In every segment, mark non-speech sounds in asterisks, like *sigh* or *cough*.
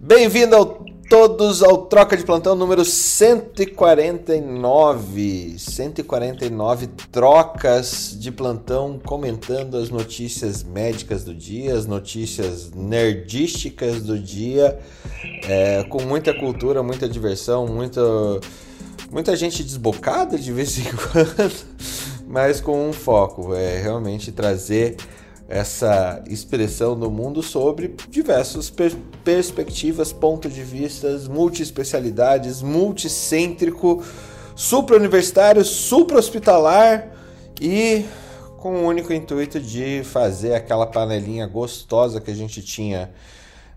Bem-vindo ao todos ao Troca de Plantão número 149. 149 trocas de plantão comentando as notícias médicas do dia, as notícias nerdísticas do dia, é, com muita cultura, muita diversão, muita, muita gente desbocada de vez em *laughs* quando, mas com um foco, é realmente trazer essa expressão do mundo sobre diversas per perspectivas, pontos de vistas, multiespecialidades, multicêntrico, supra-universitário, supra-hospitalar e com o único intuito de fazer aquela panelinha gostosa que a gente tinha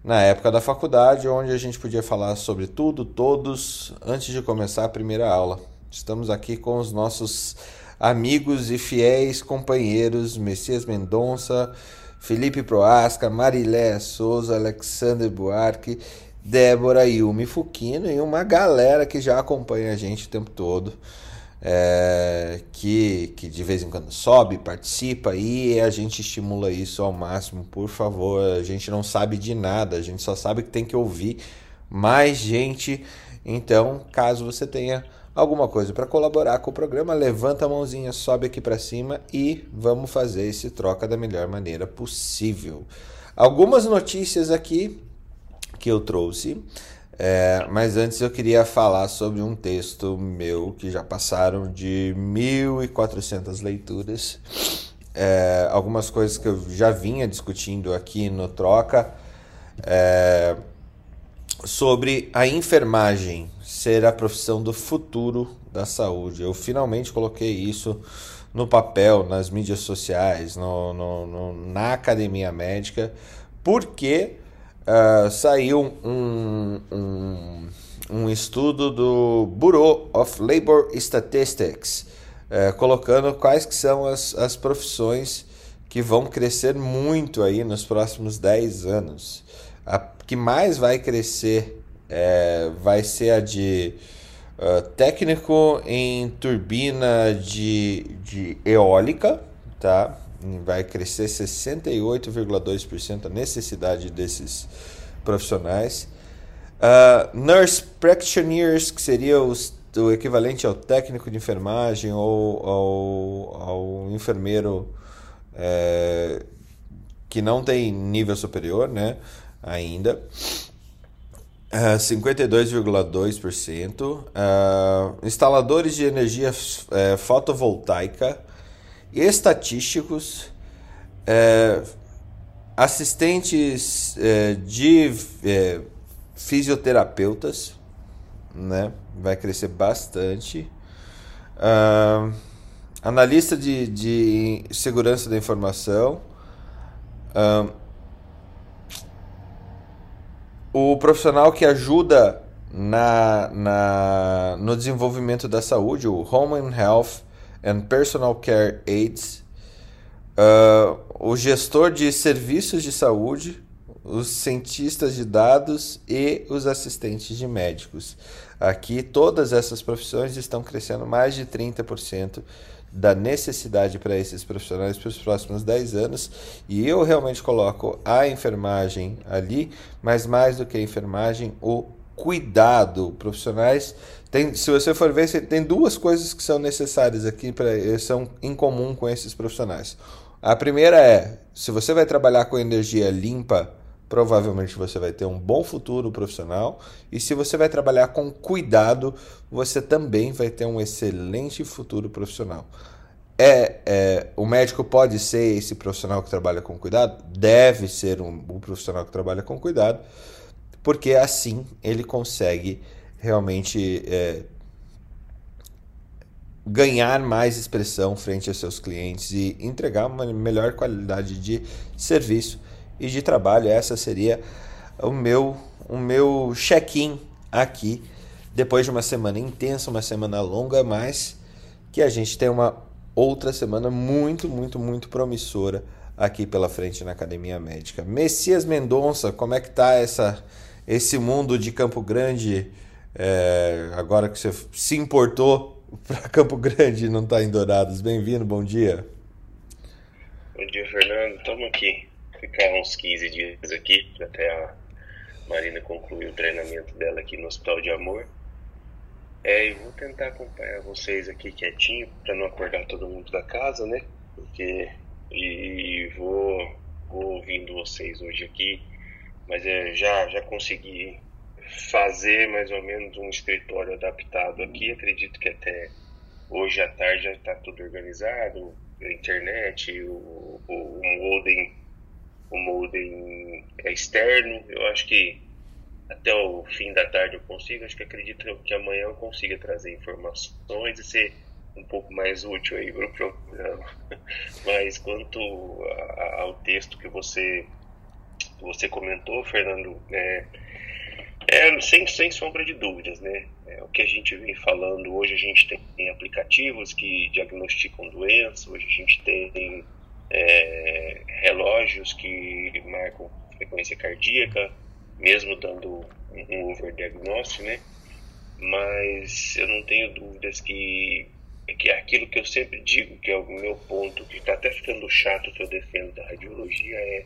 na época da faculdade, onde a gente podia falar sobre tudo, todos, antes de começar a primeira aula. Estamos aqui com os nossos amigos e fiéis companheiros Messias Mendonça, Felipe Proasca, Marilé Souza, Alexander Buarque, Débora Yumi Fukino e uma galera que já acompanha a gente o tempo todo. É, que, que de vez em quando sobe, participa e a gente estimula isso ao máximo, por favor. A gente não sabe de nada, a gente só sabe que tem que ouvir mais gente. Então, caso você tenha alguma coisa para colaborar com o programa, levanta a mãozinha, sobe aqui para cima e vamos fazer esse troca da melhor maneira possível. Algumas notícias aqui que eu trouxe, é, mas antes eu queria falar sobre um texto meu que já passaram de 1.400 leituras. É, algumas coisas que eu já vinha discutindo aqui no Troca é, sobre a enfermagem ser a profissão do futuro da saúde. Eu finalmente coloquei isso no papel, nas mídias sociais, no, no, no na academia médica, porque uh, saiu um, um, um, estudo do Bureau of Labor Statistics, uh, colocando quais que são as, as profissões que vão crescer muito aí nos próximos 10 anos. A que mais vai crescer é, vai ser a de uh, técnico em turbina de, de eólica, tá? Vai crescer 68,2% a necessidade desses profissionais. Uh, nurse practitioners, que seria os, o equivalente ao técnico de enfermagem ou ao, ao enfermeiro é, que não tem nível superior, né? Ainda. 52,2%. Uh, uh, instaladores de energia uh, fotovoltaica, estatísticos, assistentes de fisioterapeutas, né? vai crescer bastante. analista de, de segurança da informação. O profissional que ajuda na, na, no desenvolvimento da saúde, o Home and Health and Personal Care Aids, uh, o gestor de serviços de saúde, os cientistas de dados e os assistentes de médicos. Aqui, todas essas profissões estão crescendo mais de 30% da necessidade para esses profissionais para os próximos 10 anos. E eu realmente coloco a enfermagem ali, mas mais do que a enfermagem, o cuidado. Profissionais, tem, se você for ver, tem duas coisas que são necessárias aqui, pra, são em comum com esses profissionais. A primeira é, se você vai trabalhar com energia limpa, provavelmente você vai ter um bom futuro profissional. E se você vai trabalhar com cuidado, você também vai ter um excelente futuro profissional. É, é, o médico pode ser esse profissional que trabalha com cuidado? Deve ser um, um profissional que trabalha com cuidado, porque assim ele consegue realmente é, ganhar mais expressão frente aos seus clientes e entregar uma melhor qualidade de serviço e de trabalho. Essa seria o meu, o meu check-in aqui, depois de uma semana intensa, uma semana longa, mas que a gente tem uma outra semana muito, muito, muito promissora aqui pela frente na Academia Médica. Messias Mendonça, como é que tá essa, esse mundo de Campo Grande, é, agora que você se importou *laughs* para Campo Grande e não está em Dourados? Bem-vindo, bom dia. Bom dia, Fernando. Estamos aqui ficar uns 15 dias aqui até a, Marina concluiu o treinamento dela aqui no Hospital de Amor. É, e vou tentar acompanhar vocês aqui quietinho para não acordar todo mundo da casa, né? Porque e vou, vou ouvindo vocês hoje aqui, mas é, já já consegui fazer mais ou menos um escritório adaptado aqui. Acredito que até hoje à tarde já está tudo organizado, a internet, o, o, o modem, o modem é externo. Eu acho que até o fim da tarde eu consigo. Acho que acredito que amanhã eu consiga trazer informações e ser um pouco mais útil aí para o programa. *laughs* Mas quanto a, ao texto que você você comentou, Fernando, é, é, sem, sem sombra de dúvidas, né? É, o que a gente vem falando, hoje a gente tem, tem aplicativos que diagnosticam doenças, hoje a gente tem é, relógios que marcam frequência cardíaca, mesmo dando um overdiagnóstico, né? Mas eu não tenho dúvidas que, que aquilo que eu sempre digo, que é o meu ponto, que está até ficando chato que eu defendo da radiologia, é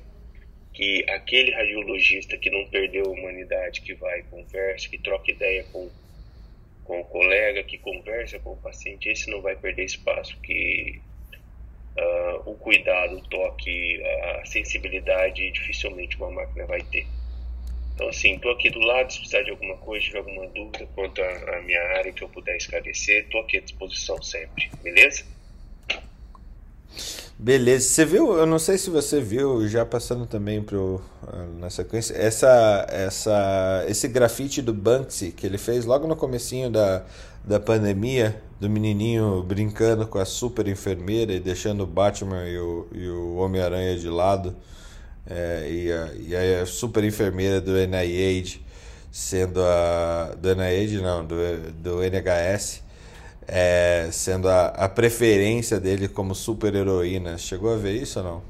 que aquele radiologista que não perdeu a humanidade, que vai, conversa, que troca ideia com, com o colega, que conversa com o paciente, esse não vai perder espaço, que uh, o cuidado, o toque, a sensibilidade, dificilmente uma máquina vai ter. Então, assim, estou aqui do lado, se precisar de alguma coisa, tiver alguma dúvida quanto à minha área que eu puder esclarecer, estou aqui à disposição sempre, beleza? Beleza, você viu? Eu não sei se você viu, já passando também pro, ah, na sequência, essa, essa, esse grafite do Banksy que ele fez logo no comecinho da, da pandemia, do menininho brincando com a super enfermeira e deixando o Batman e o, e o Homem-Aranha de lado é, e, a, e a super enfermeira do NIH sendo a. do NIH não, do, do NHS, é, sendo a, a preferência dele como super heroína. Chegou a ver isso ou não?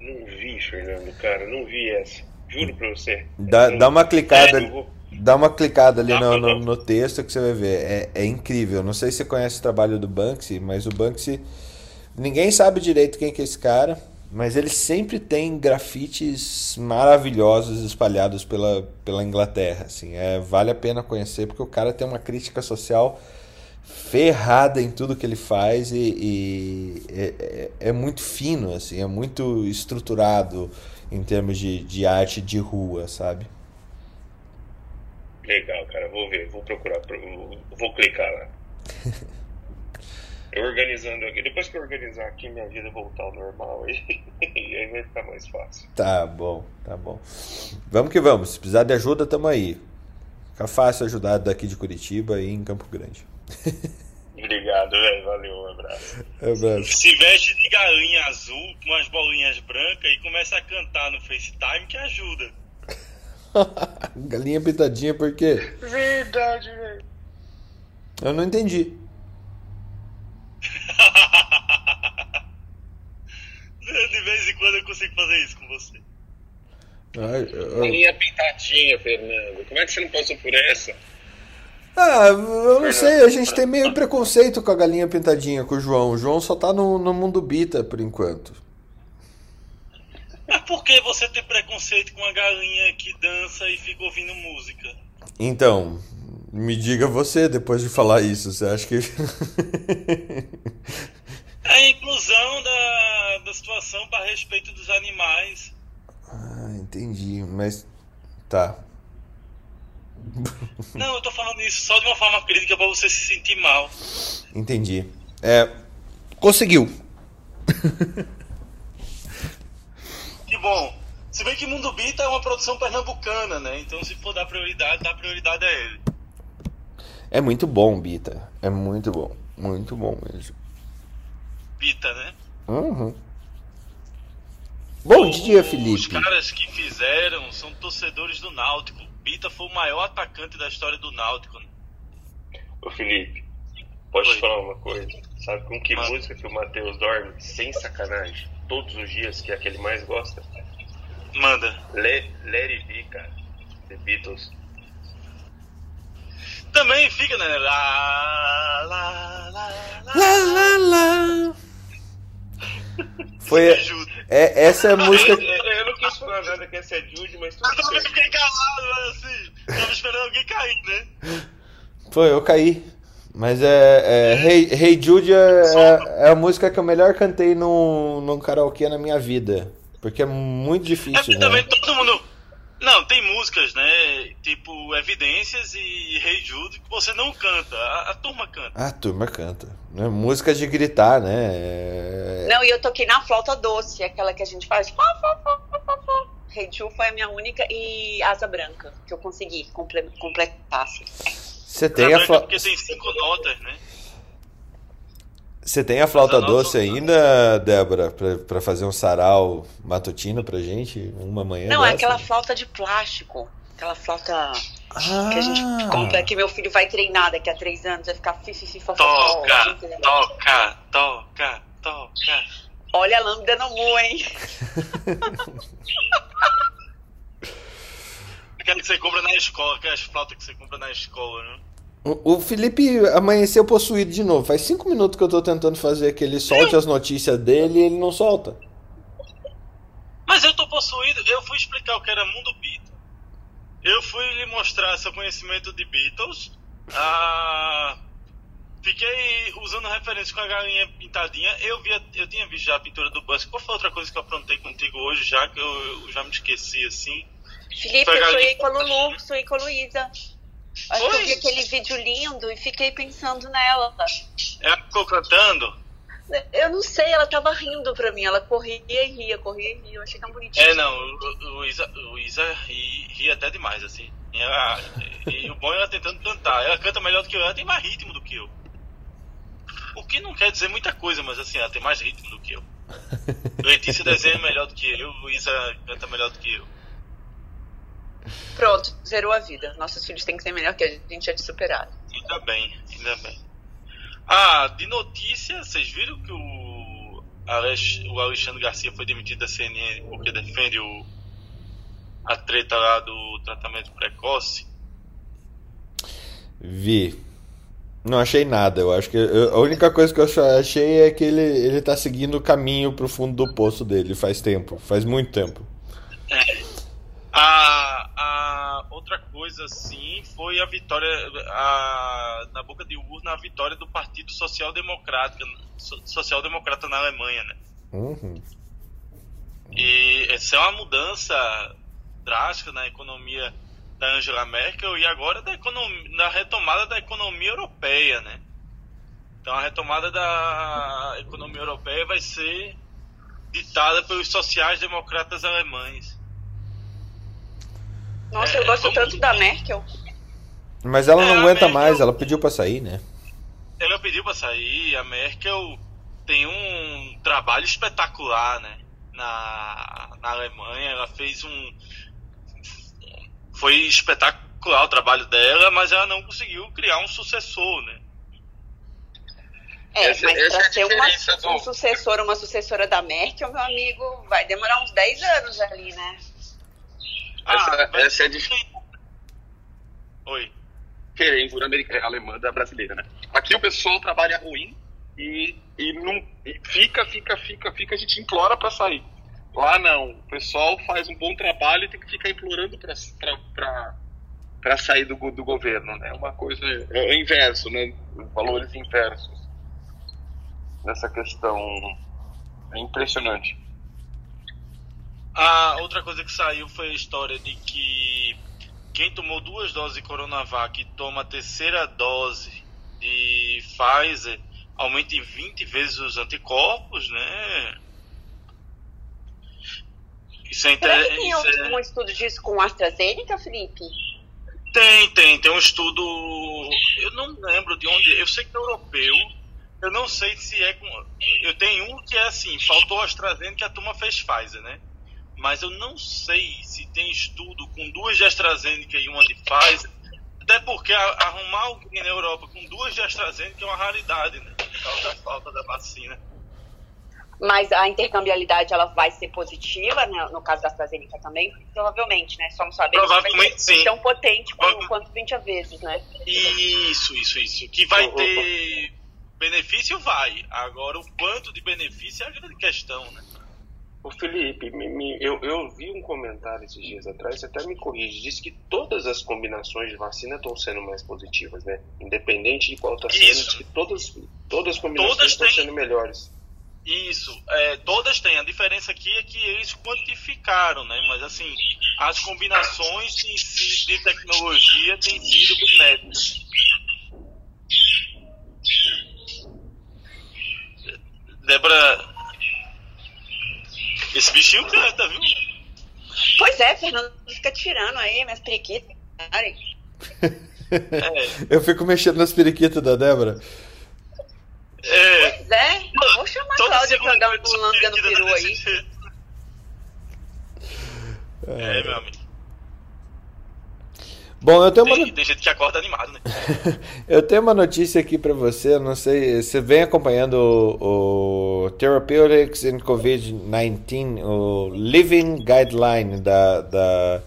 Não vi, Fernando, cara, não vi essa. Juro pra você. Dá, dá uma clicada. É, dá uma clicada ali no, no, no, texto que você vai ver. É, é incrível. Não sei se você conhece o trabalho do Banksy, mas o Banksy Ninguém sabe direito quem que é esse cara, mas ele sempre tem grafites maravilhosos espalhados pela, pela Inglaterra. Assim, é, vale a pena conhecer porque o cara tem uma crítica social ferrada em tudo que ele faz e, e é, é, é, muito fino, assim, é muito estruturado em termos de, de arte de rua, sabe? Legal, cara, vou ver, vou procurar, vou clicar lá. *laughs* eu organizando aqui. Depois que eu organizar aqui, minha vida voltar ao normal aí, *laughs* e aí vai ficar mais fácil. Tá bom, tá bom. Vamos que vamos. Se precisar de ajuda, tamo aí. Fica fácil ajudar daqui de Curitiba e em Campo Grande. *laughs* Obrigado, velho. Valeu, um abraço. abraço. Se veste de galinha azul com umas bolinhas brancas e começa a cantar no FaceTime que ajuda. *laughs* galinha pintadinha por quê? Verdade, velho. Eu não entendi. *laughs* De vez em quando eu consigo fazer isso com você. Ai, eu... Linha pintadinha, Fernando. Como é que você não passou por essa? Ah, eu não sei, a gente tem meio preconceito com a galinha pintadinha com o João. O João só tá no, no mundo bita por enquanto. Mas por que você tem preconceito com a galinha que dança e fica ouvindo música? Então, me diga você depois de falar isso, você acha que. *laughs* é a inclusão da, da situação para respeito dos animais. Ah, entendi, mas. Tá. *laughs* Não, eu tô falando isso só de uma forma crítica para você se sentir mal. Entendi. É. Conseguiu. *laughs* que bom. Se bem que Mundo Bita é uma produção pernambucana, né? Então se for dar prioridade, dá prioridade a ele. É muito bom, Bita. É muito bom. Muito bom mesmo. Bita, né? Uhum. Bom dia, Felipe. Os caras que fizeram são torcedores do Náutico. Bita foi o maior atacante da história do Náutico. Né? Ô, Felipe, posso te falar uma coisa? Sabe com que música que o Matheus dorme? Sem sacanagem. Todos os dias, que é a que ele mais gosta? Manda. Let, Let It Be, cara. The Beatles. Também fica, né? Lá, lá, lá, lá, lá, lá. Foi. É, essa é a música. Eu, eu, não quis falar nada que essa é Jude, mas tudo Eu também fiquei calado, mas assim. Tava esperando alguém cair, né? Foi, eu caí. Mas é. é hey, hey Jude é, é, é a música que eu melhor cantei no, no karaokê na minha vida. Porque é muito É difícil, porque né? também todo mundo. Não, tem músicas, né? Tipo Evidências e Rei Jude que você não canta. A, a turma canta. Ah, a turma canta. Né? Música de gritar, né? É- Não, e eu toquei na flauta doce, aquela que a gente faz. Rei Ju foi a minha única e Asa Branca, que eu consegui comple completar. assim. Você tem, a Branca fla... Porque tem cinco notas, né? Você tem a flauta doce ainda, Débora, pra, pra fazer um sarau matutino pra gente? Uma manhã Não, é dessa? aquela flauta de plástico. Aquela flauta Ah, que a gente compra, que meu filho vai treinar daqui a três anos, vai ficar fi, fi, fi, fó, fó, fó, Toca, toca, toca, toca. Olha a lambda no mu, hein? *laughs* Aquela que você compra na escola, aquelas flautas que você compra na escola, né? O, Felipe amanheceu possuído de novo. Faz cinco minutos que eu tô tentando fazer que ele solte as notícias dele e ele não solta. Mas eu tô possuído, eu fui explicar o que era Mundo Beat. Eu fui lhe mostrar seu conhecimento de Beatles. Ah, fiquei usando referência com a galinha pintadinha. Eu, via, eu tinha visto já a pintura do Busk. Qual foi outra coisa que eu aprontei contigo hoje, já que eu, eu já me esqueci assim? Felipe, Foi eu sonhei com a Lulu, sonhei com a Luísa. Acho que eu Foi? vi aquele vídeo lindo e fiquei pensando nela. Ela ficou cantando? Eu não sei, ela tava rindo pra mim. Ela corria e ria, corria e ria. Eu achei tão bonitinho. É, não, o- Luísa, Luísa ri, ri até demais, assim. E, ela- e o bom é ela tentando cantar. Ela canta melhor do que eu, ela tem mais ritmo do que eu. O que não quer dizer muita coisa, mas assim, ela tem mais ritmo do que eu. *laughs* Letícia desenha melhor do que eu, Luísa canta melhor do que eu. Pronto, zerou a vida. Nossos filhos têm que ser melhor que a gente já te superado. Ainda bem, ainda bem. Ah, de notícia, vocês viram que o, Alex, o Alexandre Garcia foi demitido da CNN porque defende o, a treta lá do tratamento precoce? Vi. Não achei nada. Eu acho que eu- a única coisa que eu achei é que ele, ele tá seguindo o caminho pro fundo do poço dele faz tempo. Faz muito tempo. A, a outra coisa, sim, foi a vitória a, na boca de urna, a vitória do Partido Social Democrata, Social Democrata na Alemanha, né? Uhum. E essa é uma mudança drástica na economia da Angela Merkel e agora da economia, na retomada da economia europeia, né? Então a retomada da economia europeia vai ser ditada pelos sociais-democratas alemães. Nossa, eu É, gosto tanto da Merkel. Mas ela É, não a aguenta Merkel- mais, ela pediu pra sair, né? Ela pediu para sair, a Merkel tem um trabalho espetacular, né? Na, na Alemanha, ela fez um. Foi espetacular o trabalho dela, mas ela não conseguiu criar um sucessor, né? É, Essa- mas essa é pra a ser uma, diferença do- um sucessor, uma sucessora da Merkel, meu amigo, vai demorar uns 10 anos ali, né? Essa- mas- essa é a dif- Oi. diferença americana, alemã da brasileira, né? Aqui o pessoal trabalha ruim e, e não e fica, fica, fica, fica, a gente implora para sair. Lá não, o pessoal faz um bom trabalho e tem que ficar implorando para sair do, do governo, né? Uma coisa é o inverso, né? Valores inversos nessa questão é impressionante. A outra coisa que saiu foi a história de que quem tomou duas doses de Coronavac e toma a terceira dose de Pfizer aumenta em 20 vezes os anticorpos, né? Isso é, Será inter... que tem isso é- algum estudo disso com AstraZeneca, Felipe? Tem, tem, tem um estudo. Eu não lembro de onde. Eu sei que é europeu. Eu não sei se é com. Eu tenho um que é assim, faltou AstraZeneca e a turma fez Pfizer, né? Mas eu não sei se tem estudo com duas de AstraZeneca e uma de Pfizer. Até porque arrumar alguém na Europa com duas de AstraZeneca é uma raridade, né? Por causa da falta da vacina. Mas a intercambiabilidade ela vai ser positiva, né? no caso da AstraZeneca também? Provavelmente, né? Só não sabemos se Provavelmente vai ser sim. tão potente quanto, Prova- quanto 20 vezes, né? Isso, isso, isso. Que vai ter benefício, vai. Agora, o quanto de benefício é a grande questão, né? Ô Felipe, me, me, eu, eu vi um comentário esses dias atrás, você até me corrige, disse que todas as combinações de vacina estão sendo mais positivas, né? Independente de qual está sendo, que todas, todas as combinações todas estão têm... sendo melhores. Isso, é, todas têm. A diferença aqui é que eles quantificaram, né? Mas assim, as combinações em si de tecnologia têm sido benéficas. Débora, esse bichinho canta, viu? Pois é, Fernando fica tirando aí minhas periquitas. É. Eu fico mexendo nas periquitas da Débora. É. Pois é. Vou chamar a Cláudia pra dar um lambda no peru aí. É, meu amigo. Bom, eu tenho tem, uma. Tem gente que acorda animado, né? *laughs* eu tenho uma notícia aqui para você. Não sei, você vem acompanhando o, o Therapeutics in COVID-19, o Living Guideline da, da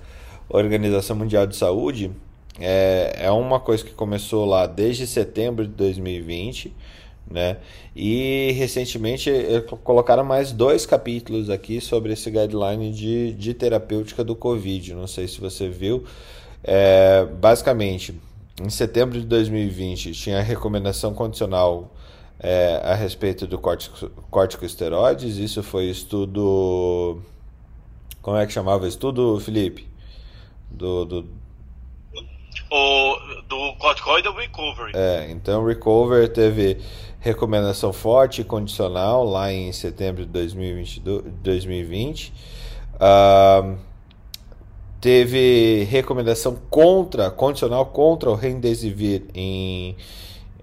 Organização Mundial de Saúde. É, é uma coisa que começou lá desde setembro de 2020. Né? E recentemente colocaram mais dois capítulos aqui sobre esse guideline de, de terapêutica do Covid. Não sei se você viu. É, basicamente, em setembro de 2020, tinha a recomendação condicional é, a respeito do córtico, corticosteroides. Isso foi estudo. Como é que chamava? Estudo, Felipe? Do. do... O, do corticoid recovery. É, então recover teve recomendação forte e condicional lá em setembro de 2022, 2020. Uh, teve recomendação contra, condicional contra o Remdesivir em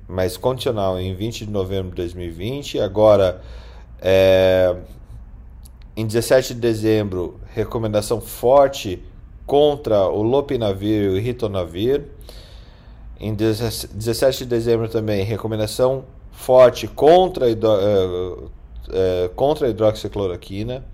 mas condicional em 20 de novembro de 2020. Agora, é, em 17 de dezembro, recomendação forte contra o Lopinavir e o Ritonavir. Em 17 de dezembro também, recomendação forte contra, hidro, uh, uh, contra a hidroxicloroquina.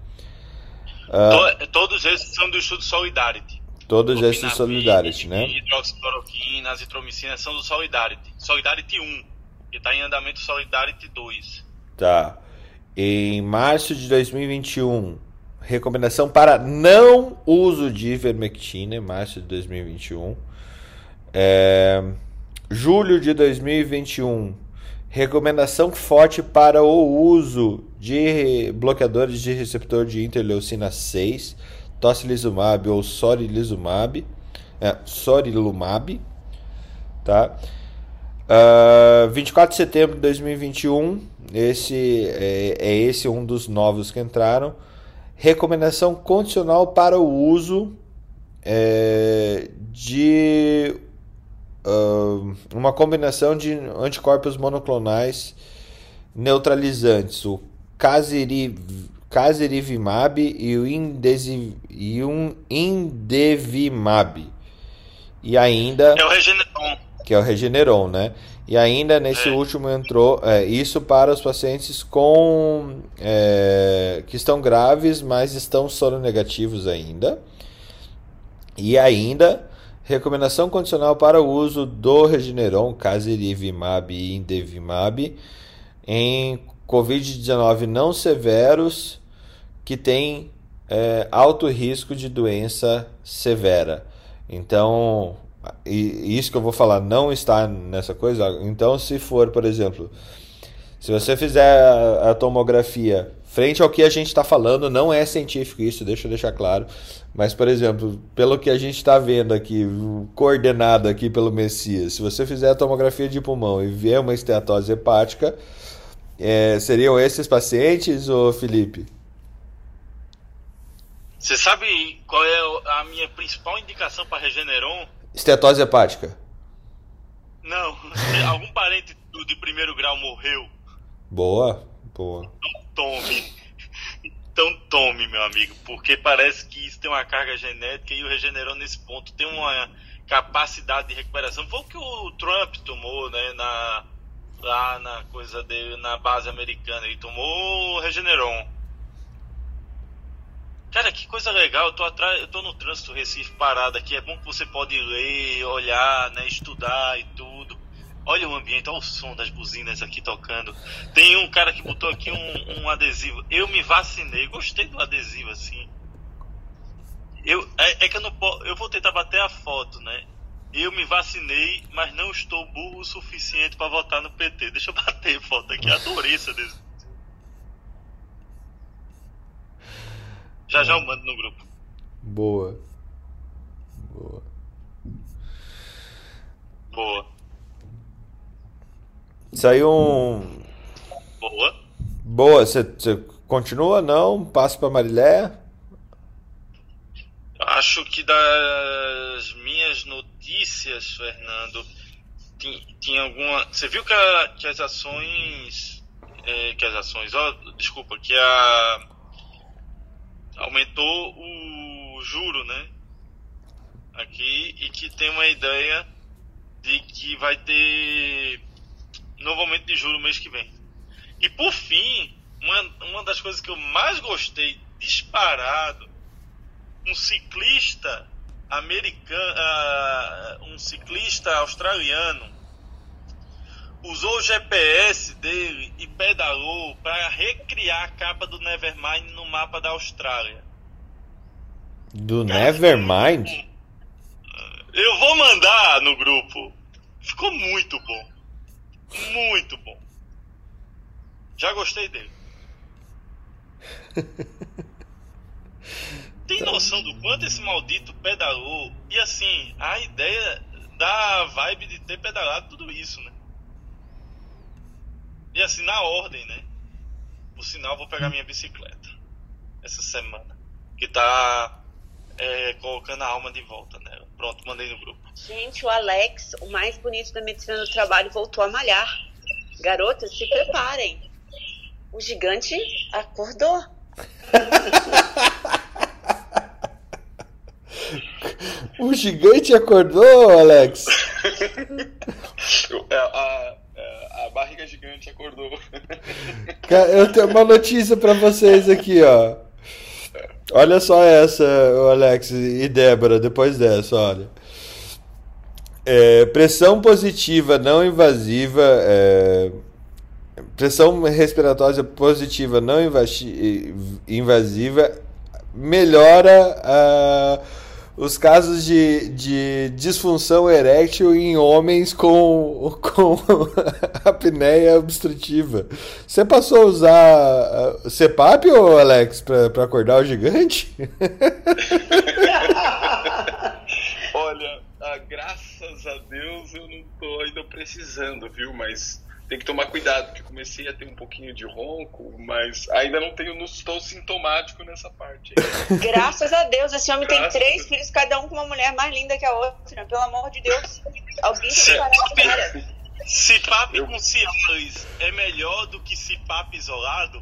Uh, todos esses são do estudo Solidarity. Todos esses do Solidarity, né? Hidroxicloroquina, azitromicina são do Solidarity. Solidarity 1, que está em andamento Solidarity 2. Tá. Em março de 2021, recomendação para não uso de ivermectina, em março de 2021. É, julho de 2021, recomendação forte para o uso de bloqueadores de receptor de interleucina 6, tocilizumab ou sorilizumab, é, sorilumab, tá? Uh, ah, 24 de setembro de 2021, esse é, é esse um dos novos que entraram. Recomendação condicional para o uso é, de uh, uma combinação de anticorpos monoclonais neutralizantes, o Casirivimab e o e um Indevimab. E ainda. É o Regeneron. Que é o Regeneron, né? E ainda nesse é. último entrou é, isso para os pacientes com é, que estão graves, mas estão soronegativos ainda. E ainda recomendação condicional para o uso do Regeneron, Casirivimab e Indevimab em Covid-19 não severos que têm é, alto risco de doença severa. Então, isso que eu vou falar não está nessa coisa. Então, se for, por exemplo, se você fizer a tomografia frente ao que a gente está falando, não é científico isso, deixa eu deixar claro. Mas, por exemplo, pelo que a gente está vendo aqui, coordenado aqui pelo Messias, se você fizer a tomografia de pulmão e ver uma esteatose hepática, é, seriam esses pacientes, ou Felipe? Você sabe qual é a minha principal indicação para Regeneron? Estetose hepática. Não, *laughs* algum parente de primeiro grau morreu. Boa, boa. Tome. Então tome, meu amigo, porque parece que isso tem uma carga genética e o Regeneron nesse ponto tem uma capacidade de recuperação. Foi o que o Trump tomou, né, na lá na coisa dele, na base americana. Ele tomou Regeneron. Cara, que coisa legal. Eu tô atrás, eu tô no trânsito Recife parado aqui. É bom que você pode ler, olhar, né, estudar e tudo. Olha o ambiente, olha o som das buzinas aqui tocando. Tem um cara que botou aqui um, um adesivo. Eu me vacinei, gostei do adesivo assim. Eu, é, é que eu não posso. Eu vou tentar bater a foto, né? Eu me vacinei, mas não estou burro o suficiente para votar no PT. Deixa eu bater foto aqui. Adorei esse adesivo. Já já eu mando no grupo. Boa. Boa. Boa. Saiu um. Boa. Boa, você continua? Não? Passa pra Marilé? Acho que das minhas notícias, Fernando, tinha, tinha alguma. Você viu que, a, que as ações. É, que as ações. Ó, desculpa, que a. Aumentou o juro, né? Aqui, e que tem uma ideia de que vai ter novo aumento de juro mês que vem. E por fim, uma, uma das coisas que eu mais gostei disparado um ciclista americano, uh, um ciclista australiano usou o GPS dele e pedalou para recriar a capa do Nevermind no mapa da Austrália. Do Cara, Nevermind? Eu vou mandar no grupo. Ficou muito bom. Muito bom. Já gostei dele. *laughs* tem noção do quanto esse maldito pedalou? E assim, a ideia da vibe de ter pedalado tudo isso, né? E assim, na ordem, né? Por sinal, vou pegar minha bicicleta essa semana. Que tá é, colocando a alma de volta, né? Pronto, mandei no grupo. Gente, o Alex, o mais bonito da medicina do trabalho, voltou a malhar. Garotas, se preparem. O gigante acordou. *laughs* O gigante acordou, Alex? *laughs* É, a, é, a, barriga gigante acordou. Eu tenho uma notícia para vocês aqui, ó. Olha só essa, Alex e Débora, depois dessa, olha. É, pressão positiva não invasiva. É, pressão respiratória positiva não invasiva melhora a os casos de, de disfunção erétil em homens com, com *laughs* apneia obstrutiva. Você passou a usar uh, CPAP, ou Alex, para acordar o gigante? *laughs* Olha, ah, graças a Deus eu não estou ainda precisando, viu? Mas tem que tomar cuidado, porque comecei a ter um pouquinho de ronco, mas ainda não tenho, não estou sintomático nessa parte. *laughs* Graças a Deus, esse homem Graças tem três filhos, cada um com uma mulher mais linda que a outra. Pelo amor de Deus. Alguém tem que parar cara. Cipap eu... com Cialis é melhor do que Cipap isolado?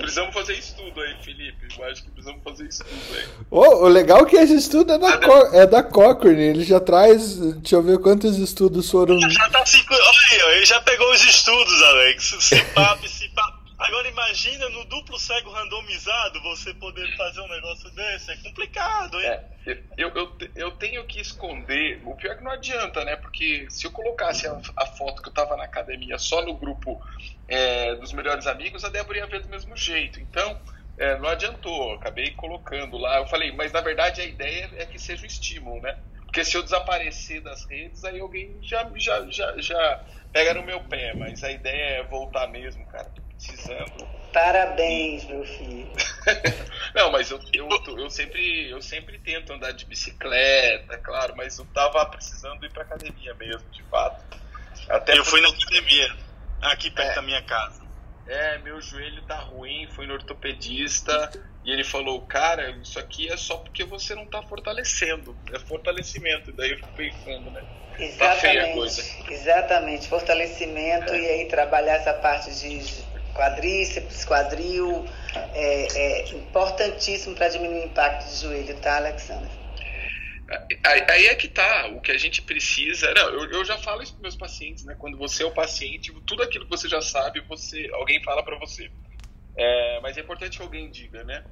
Precisamos fazer estudo aí, Felipe. Eu acho que precisamos fazer estudo aí. Oh, o legal é que esse estudo é da, Co é da Cochrane. Ele já traz. Deixa eu ver quantos estudos foram. Já tá cinco... Olha, ele já pegou os estudos, Alex. Cipap, Cipap. Agora imagina no duplo cego randomizado você poder fazer um negócio desse. É complicado, hein? É, eu, eu, eu tenho que esconder. O pior é que não adianta, né? Porque se eu colocasse a, a foto que eu tava na academia só no grupo é, dos melhores amigos, a Débora ia ver do mesmo jeito. Então, é, não adiantou. acabei colocando lá. Eu falei, mas na verdade a ideia é que seja um estímulo, né? Porque se eu desaparecer das redes, aí alguém já, já, já, já pega no meu pé. Mas a ideia é voltar mesmo, cara precisando. Parabéns, meu filho. *laughs* Não, mas eu, eu, eu, sempre, eu sempre tento andar de bicicleta, claro, mas eu tava precisando ir pra academia mesmo, de fato. Até eu fui na academia, aqui perto é, da minha casa. É, meu joelho tá ruim, fui no ortopedista e ele falou, cara, isso aqui é só porque você não tá fortalecendo, é fortalecimento. Daí eu fico pensando, né? Exatamente, tá feia a coisa. Exatamente, fortalecimento é. e aí trabalhar essa parte de quadríceps, quadril, é, é importantíssimo para diminuir o impacto de joelho, tá, Alexandre? Aí é que tá, o que a gente precisa. Não, eu, eu já falo isso para meus pacientes, né? Quando você é o paciente, tudo aquilo que você já sabe, você alguém fala para você. É, mas é importante que alguém diga, né?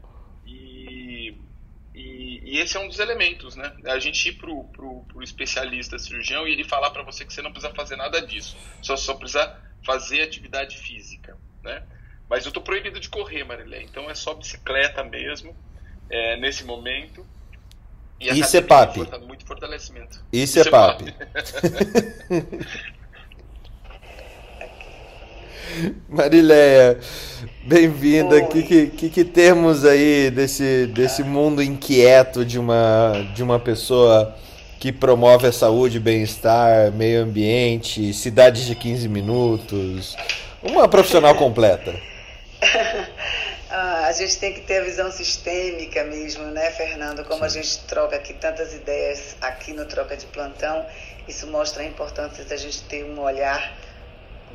E E, e, esse é um dos elementos, né? A gente ir pro, pro, pro especialista cirurgião e ele falar para você que você não precisa fazer nada disso, só, só precisa fazer atividade física, né? Mas eu tô proibido de correr, Marilé, então é só bicicleta mesmo, é, nesse momento. E Isso é PAP. Muito fortalecimento. Isso, Isso é, é PAP. *laughs* Marileia, bem-vinda. O que, que, que, temos aí desse, desse mundo inquieto de uma, de uma pessoa que promove a saúde, bem-estar, meio ambiente, cidades de 15 minutos? Uma profissional completa. *laughs* ah, a gente tem que ter a visão sistêmica mesmo, né, Fernando? Como Sim. a gente troca aqui tantas ideias aqui no Troca de Plantão, isso mostra a importância da gente ter um olhar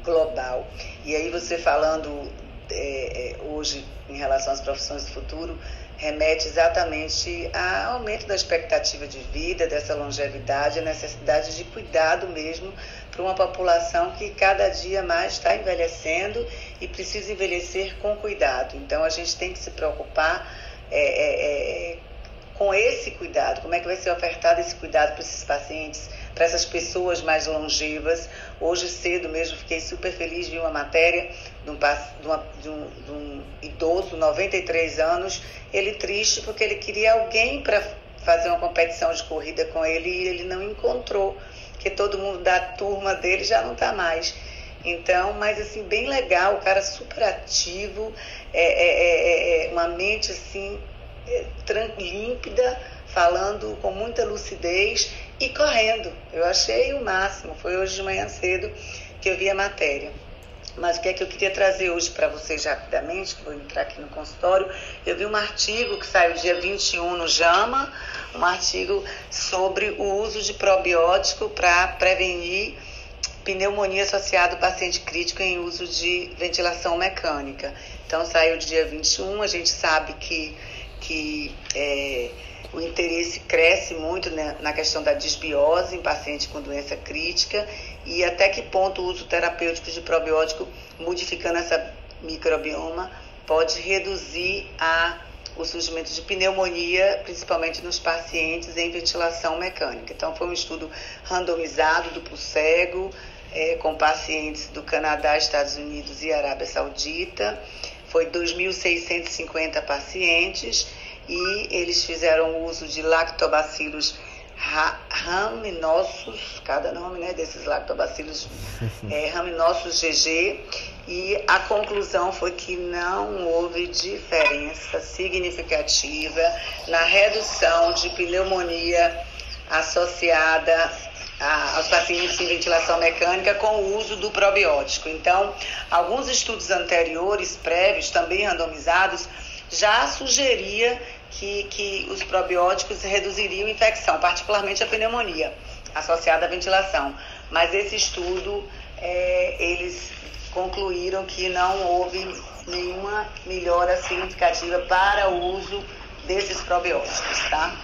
global. E aí você falando é, é, hoje em relação às profissões do futuro, remete exatamente ao aumento da expectativa de vida, dessa longevidade, a necessidade de cuidado mesmo para uma população que cada dia mais está envelhecendo e precisa envelhecer com cuidado. Então a gente tem que se preocupar é, é, é com esse cuidado, como é que vai ser ofertado esse cuidado para esses pacientes para essas pessoas mais longevas. Hoje cedo mesmo fiquei super feliz de uma matéria de um, de, um, de um idoso, 93 anos, ele triste porque ele queria alguém para fazer uma competição de corrida com ele e ele não encontrou, que todo mundo da turma dele já não está mais. Então, mas assim, bem legal, o cara super ativo, é, é, é, é uma mente assim, é, límpida, falando com muita lucidez e correndo. Eu achei o máximo. Foi hoje de manhã cedo que eu vi a matéria. Mas o que é que eu queria trazer hoje para vocês rapidamente, que vou entrar aqui no consultório, eu vi um artigo que saiu dia 21 no JAMA, um artigo sobre o uso de probiótico para prevenir pneumonia associada ao paciente crítico em uso de ventilação mecânica. Então saiu dia 21, a gente sabe que, que é, o interesse cresce muito né, na questão da disbiose em paciente com doença crítica e até que ponto o uso terapêutico de probiótico, modificando essa microbioma, pode reduzir a, o surgimento de pneumonia, principalmente nos pacientes em ventilação mecânica. Então, foi um estudo randomizado, duplo cego, é, com pacientes do Canadá, Estados Unidos e Arábia Saudita. Foi 2.650 pacientes e eles fizeram uso de lactobacilos raminosos, cada nome né, desses lactobacilos *laughs* é, raminosos GG, e a conclusão foi que não houve diferença significativa na redução de pneumonia associada a, aos pacientes em ventilação mecânica com o uso do probiótico. Então, alguns estudos anteriores, prévios, também randomizados, já sugeria que, que os probióticos reduziriam infecção, particularmente a pneumonia associada à ventilação. Mas esse estudo, é, eles concluíram que não houve nenhuma melhora significativa para o uso desses probióticos, tá?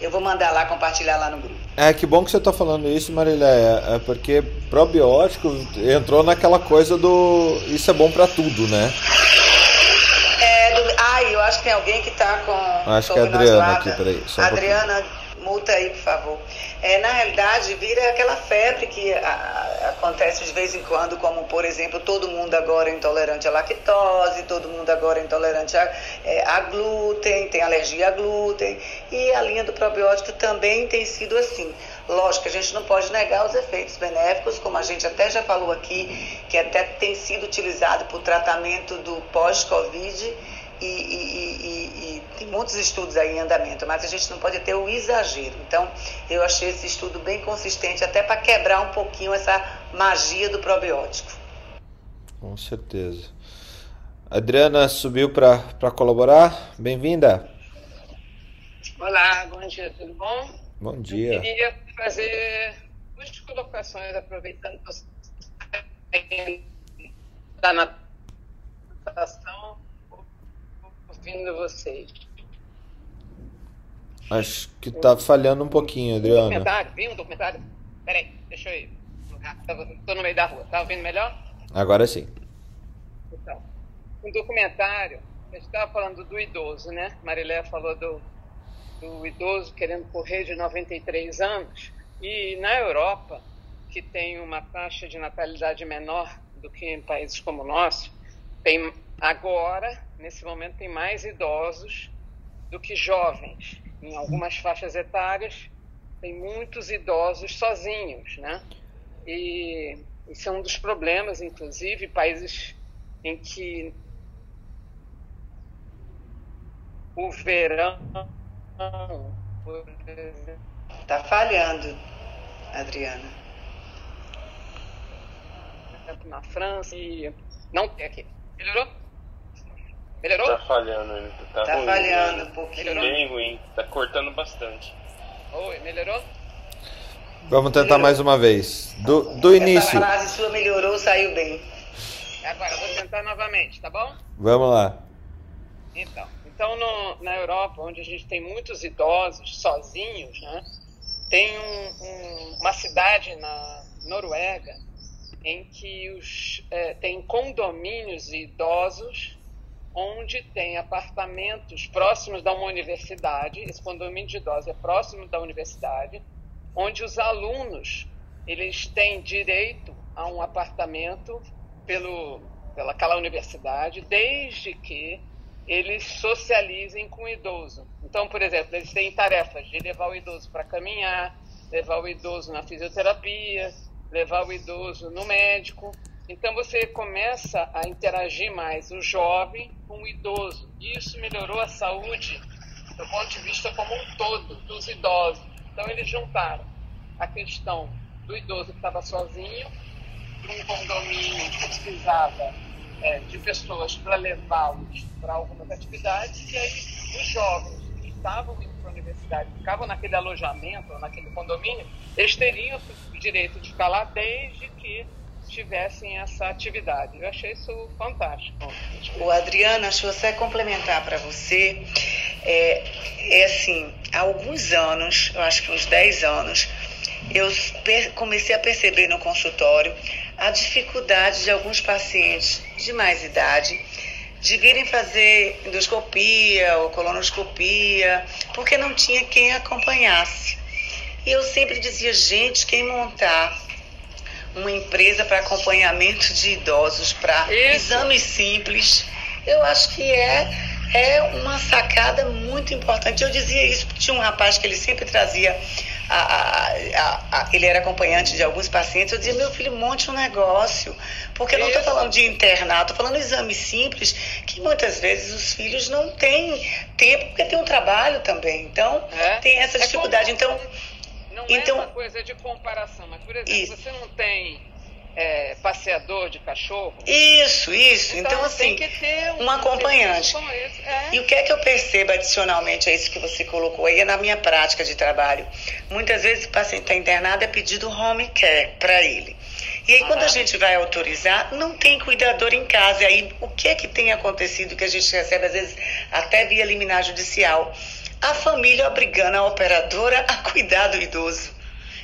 Eu vou mandar lá, compartilhar lá no grupo. É, que bom que você está falando isso, Mariléia, é porque probiótico entrou naquela coisa do isso é bom para tudo, né? Acho que tem alguém que está com. Acho que é a Adriana aqui, peraí. Só Adriana, um multa aí, por favor. É, na realidade, vira aquela febre que a, acontece de vez em quando, como, por exemplo, todo mundo agora é intolerante à lactose, todo mundo agora é intolerante a, é, a glúten, tem alergia a glúten. E a linha do probiótico também tem sido assim. Lógico a gente não pode negar os efeitos benéficos, como a gente até já falou aqui, que até tem sido utilizado para o tratamento do pós-Covid e, e, e, tem muitos estudos aí em andamento, mas a gente não pode ter o exagero. Então, eu achei esse estudo bem consistente, até para quebrar um pouquinho essa magia do probiótico. Com certeza. Adriana subiu para colaborar. Bem-vinda. Olá, bom dia, tudo bom? Bom dia. Eu queria fazer duas colocações, aproveitando que você está na natação ouvindo vocês. Acho que tá falhando um pouquinho, Adriana. Um documentário, vi um documentário. Peraí, deixa eu ir. Estou no meio da rua. Tá ouvindo melhor? Agora sim. Então, um documentário, a gente estava falando do idoso, né? Marilé falou do, do idoso querendo correr de 93 anos. E na Europa, que tem uma taxa de natalidade menor do que em países como o nosso, tem agora, nesse momento, tem mais idosos do que jovens. Em algumas faixas etárias, tem muitos idosos sozinhos, né? E isso é um dos problemas, inclusive, países em que o verão Está falhando, Adriana. Na França e não tem aqui. Melhorou? Melhorou? Tá falhando, ele tá, tá ruim, falhando né? um pouquinho. Melhorou? Bem ruim, tá cortando bastante. Oi, melhorou? Vamos tentar mais uma vez. Do, do Essa início. frase sua melhorou, saiu bem. Agora, vou tentar novamente, tá bom? Vamos lá. Então, então no, na Europa, onde a gente tem muitos idosos sozinhos, né, tem um, um, uma cidade na Noruega em que os, é, tem condomínios idosos onde tem apartamentos próximos da uma universidade. Esse condomínio de idosos é próximo da universidade, onde os alunos eles têm direito a um apartamento pelo pelaquela universidade, desde que eles socializem com o idoso. Então, por exemplo, eles têm tarefas de levar o idoso para caminhar, levar o idoso na fisioterapia, levar o idoso no médico. Então, você começa a interagir mais o jovem com o idoso. Isso melhorou a saúde do ponto de vista como um todo dos idosos. Então, eles juntaram a questão do idoso que estava sozinho, um condomínio que precisava é, de pessoas para levá-los para algumas atividades, e aí os jovens que estavam indo para a universidade, ficavam naquele alojamento, naquele condomínio, eles teriam o direito de ficar lá desde que tivessem essa atividade. Eu achei isso fantástico. O Adriana, deixa eu só complementar para você. É, é assim, há alguns anos, eu acho que uns 10 anos, eu comecei a perceber no consultório a dificuldade de alguns pacientes de mais idade de virem fazer endoscopia ou colonoscopia, porque não tinha quem acompanhasse. E eu sempre dizia, gente, quem montar uma empresa para acompanhamento de idosos para exames simples, eu acho que é é uma sacada muito importante. Eu dizia isso porque tinha um rapaz que ele sempre trazia a, a, a, ele era acompanhante de alguns pacientes, eu dizia, meu filho, monte um negócio. Porque eu não estou falando de internar, estou falando de exame simples, que muitas vezes os filhos não têm tempo, porque tem um trabalho também. Então, é. tem essa é dificuldade. É então, não então, é uma coisa de comparação, mas, por exemplo, isso. você não tem é, passeador de cachorro. Isso, isso. Então, então assim, um, um acompanhante. É. E o que é que eu percebo adicionalmente a isso que você colocou aí, é na minha prática de trabalho. Muitas vezes o paciente está internado, é pedido home care para ele. E aí, quando a gente vai autorizar, não tem cuidador em casa. E aí, o que é que tem acontecido que a gente recebe, às vezes, até via liminar judicial? A família obrigando a operadora a cuidar do idoso.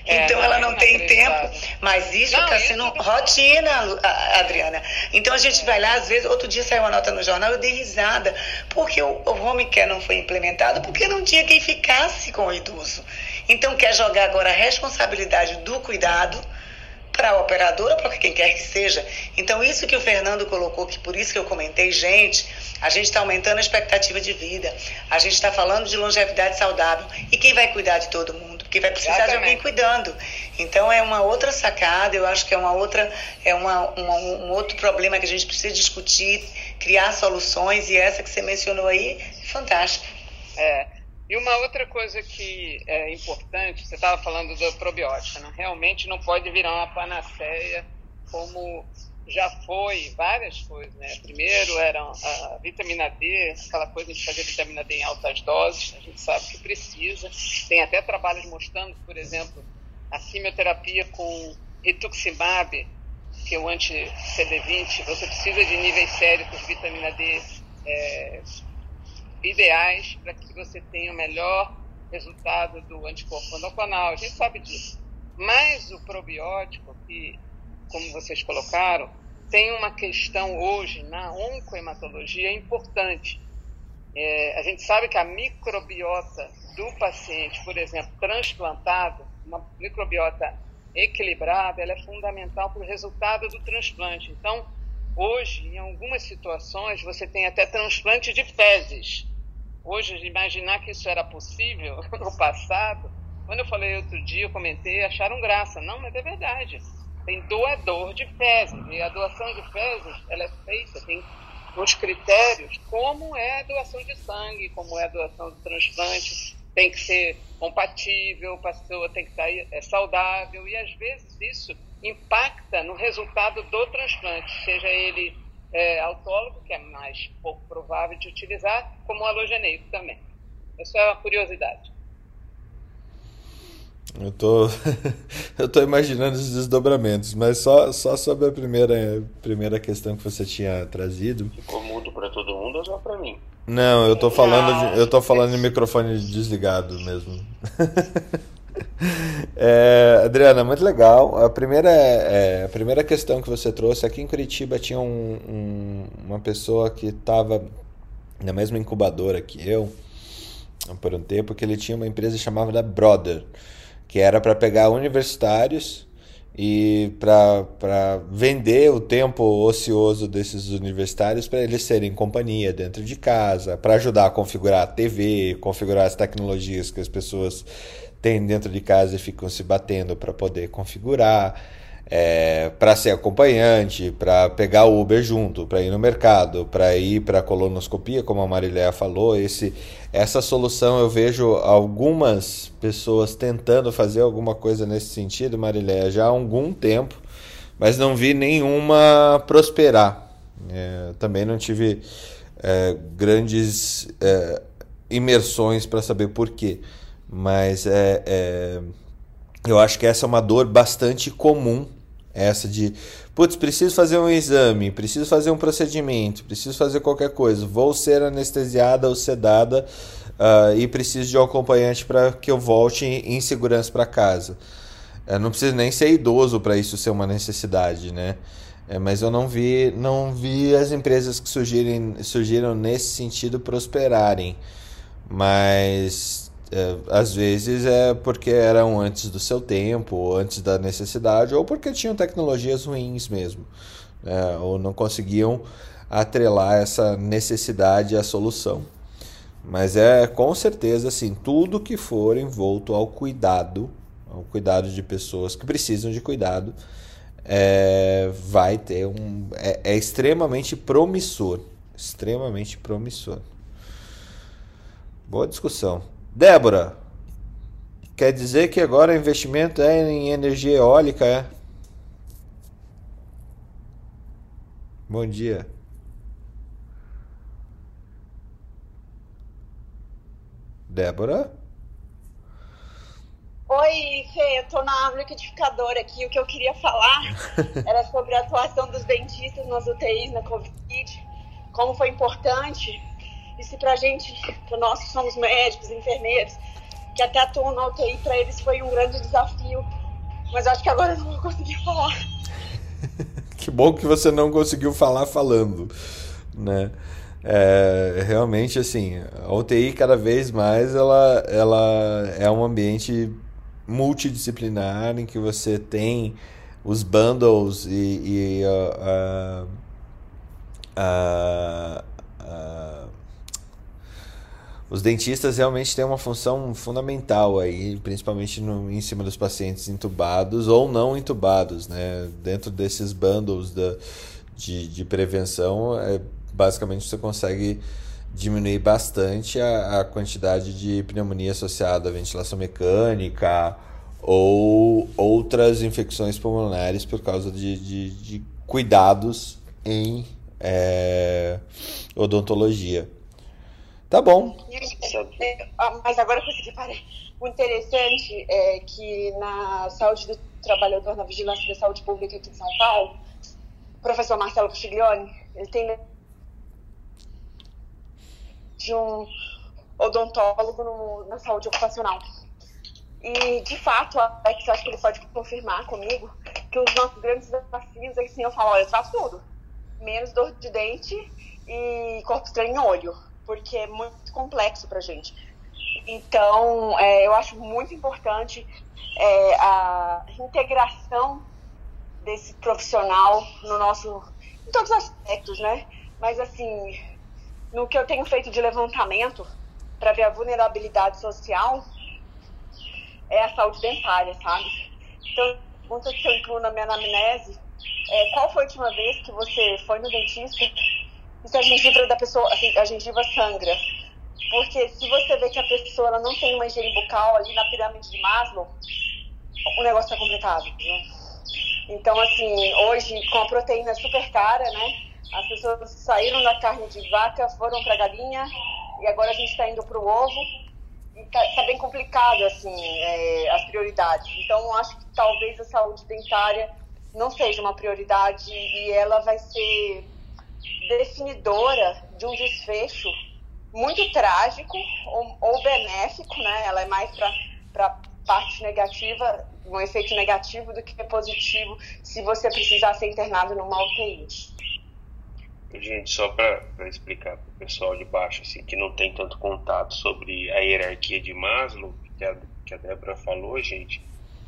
É, então ela não tem tempo, mas isso está sendo rotina, Adriana. Então a gente vai lá, às vezes, outro dia saiu uma nota no jornal, eu dei risada, porque o, o home care não foi implementado, porque não tinha quem ficasse com o idoso. Então quer jogar agora a responsabilidade do cuidado para a operadora, para quem quer que seja. Então, isso que o Fernando colocou, que por isso que eu comentei, gente, a gente está aumentando a expectativa de vida, a gente está falando de longevidade saudável. E quem vai cuidar de todo mundo? Porque vai precisar Exatamente. de alguém cuidando. Então, é uma outra sacada, eu acho que é uma outra, é uma, uma, um outro problema que a gente precisa discutir, criar soluções, e essa que você mencionou aí é fantástica. É. E uma outra coisa que é importante, você estava falando da probiótica, né? realmente não pode virar uma panaceia como já foi várias coisas, né? Primeiro era a vitamina D, aquela coisa de fazer vitamina D em altas doses, a gente sabe que precisa. Tem até trabalhos mostrando, por exemplo, a quimioterapia com rituximab, que é o anti-CD20, você precisa de níveis sérios de vitamina D é, ideais para que você tenha o melhor resultado do anticorpo monoclonal. A gente sabe disso. Mas o probiótico, que, como vocês colocaram, tem uma questão hoje na oncohematologia importante. É, a gente sabe que a microbiota do paciente, por exemplo, transplantado, uma microbiota equilibrada, ela é fundamental para o resultado do transplante. Então, hoje, em algumas situações, você tem até transplante de fezes. Hoje, imaginar que isso era possível *laughs* no passado, quando eu falei outro dia, eu comentei, acharam graça. Não, mas é verdade. Tem doador de fezes. E a doação de fezes, ela é feita, tem os critérios, como é a doação de sangue, como é a doação de transplante. Tem que ser compatível, a pessoa tem que estar é, saudável. E às vezes isso impacta no resultado do transplante, seja ele é, autólogo, que é mais pouco provável de utilizar, como halogeneico também. Essa é uma curiosidade. Eu tô, *laughs* eu tô imaginando os desdobramentos, mas só, só sobre a primeira, primeira questão que você tinha trazido. Ficou mudo para todo mundo ou só para mim? Não, eu tô falando, de, eu tô falando de microfone desligado mesmo. *laughs* é, Adriana, muito legal. A primeira, é, a primeira questão que você trouxe aqui em Curitiba tinha um, um, uma pessoa que estava na mesma incubadora que eu por um tempo que ele tinha uma empresa chamada Brother que era para pegar universitários e para vender o tempo ocioso desses universitários para eles serem companhia dentro de casa, para ajudar a configurar a TV, configurar as tecnologias que as pessoas têm dentro de casa e ficam se batendo para poder configurar é, para ser acompanhante, para pegar o Uber junto, para ir no mercado, para ir para a colonoscopia, como a Mariléia falou, esse, essa solução eu vejo algumas pessoas tentando fazer alguma coisa nesse sentido, Mariléia, já há algum tempo, mas não vi nenhuma prosperar. É, também não tive é, grandes é, imersões para saber por quê, mas é, é, eu acho que essa é uma dor bastante comum essa de, putz, preciso fazer um exame, preciso fazer um procedimento, preciso fazer qualquer coisa, vou ser anestesiada ou sedada uh, e preciso de um acompanhante para que eu volte em, segurança para casa. Eu não preciso nem ser idoso para isso ser uma necessidade, né? É, mas eu não vi, não vi as empresas que surgirem, surgiram nesse sentido prosperarem. Mas é, às vezes é porque eram antes do seu tempo, ou antes da necessidade, ou porque tinham tecnologias ruins mesmo, né? ou não conseguiam atrelar essa necessidade à solução. Mas é com certeza assim, tudo que for envolto ao cuidado, ao cuidado de pessoas que precisam de cuidado, é, vai ter um. É, é extremamente promissor. Extremamente promissor. Boa discussão. Débora, quer dizer que agora o investimento é em energia eólica, é? Bom dia. Débora? Oi, Fê, eu tô na liquidificadora aqui. O que eu queria falar *laughs* era sobre a atuação dos dentistas nas UTIs na Covid, como foi importante isso pra gente, para nós que somos médicos, enfermeiros, que até atuam na UTI, para eles foi um grande desafio. Mas acho que agora eu não vou conseguir falar. *laughs* que bom que você não conseguiu falar falando, né? É, realmente, assim, a UTI cada vez mais ela, ela é um ambiente multidisciplinar em que você tem os bundles e, e uh, uh, uh, os dentistas realmente têm uma função fundamental aí, principalmente no, em cima dos pacientes entubados ou não entubados, né? Dentro desses bundles da, de, de prevenção, é, basicamente você consegue diminuir bastante a, a quantidade de pneumonia associada à ventilação mecânica ou outras infecções pulmonares por causa de, de, de cuidados em é, odontologia. Tá bom. Mas agora consegui parar. O interessante é que na saúde do trabalhador, na vigilância da saúde pública aqui de São Paulo, o professor Marcelo Castiglione, ele tem de um odontólogo no, na saúde ocupacional. E, de fato, Alex, eu acho que ele pode confirmar comigo que os nossos grandes desafios é assim, eu falo, olha, eu faço tudo. Menos dor de dente e corpo estranho em olho porque é muito complexo para gente. Então, é, eu acho muito importante é, a integração desse profissional no nosso, em todos os aspectos, né? Mas assim, no que eu tenho feito de levantamento para ver a vulnerabilidade social é a saúde dentária, sabe? Então, pergunta que eu incluo na minha anamnese é qual foi a última vez que você foi no dentista se a gengiva da pessoa, assim, a gengiva sangra? Porque se você vê que a pessoa não tem uma higiene bucal ali na pirâmide de Maslow, o negócio tá complicado, né? Então, assim, hoje, com a proteína super cara, né? As pessoas saíram da carne de vaca, foram para galinha, e agora a gente está indo para o ovo. E tá, tá, bem complicado, assim, é, as prioridades. Então, acho que talvez a saúde dentária não seja uma prioridade e ela vai ser definidora de um desfecho muito trágico ou, ou benéfico, né? Ela é mais para parte negativa, um efeito negativo do que positivo se você precisar ser internado numa UTI. Gente, só para explicar para o pessoal de baixo, assim, que não tem tanto contato sobre a hierarquia de Maslow, que a, que a Débora falou, gente,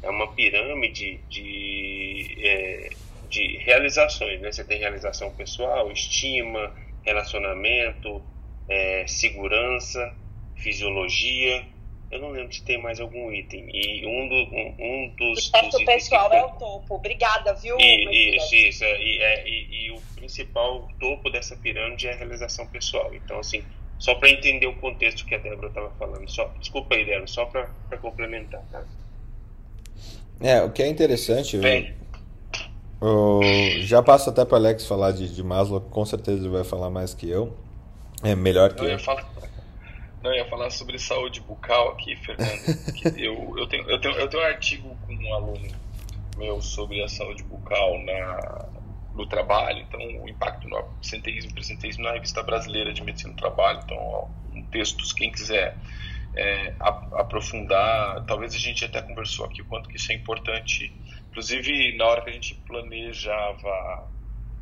é uma pirâmide de, é, de realizações, né? Você tem realização pessoal, estima, relacionamento, é, segurança, fisiologia, eu não lembro se tem mais algum item. E um, do, um, um dos. O dos pessoal que... é o topo. Obrigada, viu? E, isso, isso. É, e, é, e, e, o principal topo dessa pirâmide é a realização pessoal. Então, assim, só para entender o contexto que a Débora estava falando. Só, desculpa aí, Débora, só para complementar, tá? É, o que é interessante. Bem, eu, já passo até para Alex falar de, de Maslow, com certeza ele vai falar mais que eu. É melhor que eu. eu. Falar, não, eu ia falar sobre saúde bucal aqui, Fernando. *laughs* eu, eu, tenho, eu, tenho, eu tenho um artigo com um aluno meu sobre a saúde bucal na, no trabalho, então o impacto no absenteísmo e presenteísmo na revista brasileira de medicina do trabalho. Então, ó, um texto, quem quiser é, aprofundar, talvez a gente até conversou aqui o quanto que isso é importante. Inclusive, na hora que a gente planejava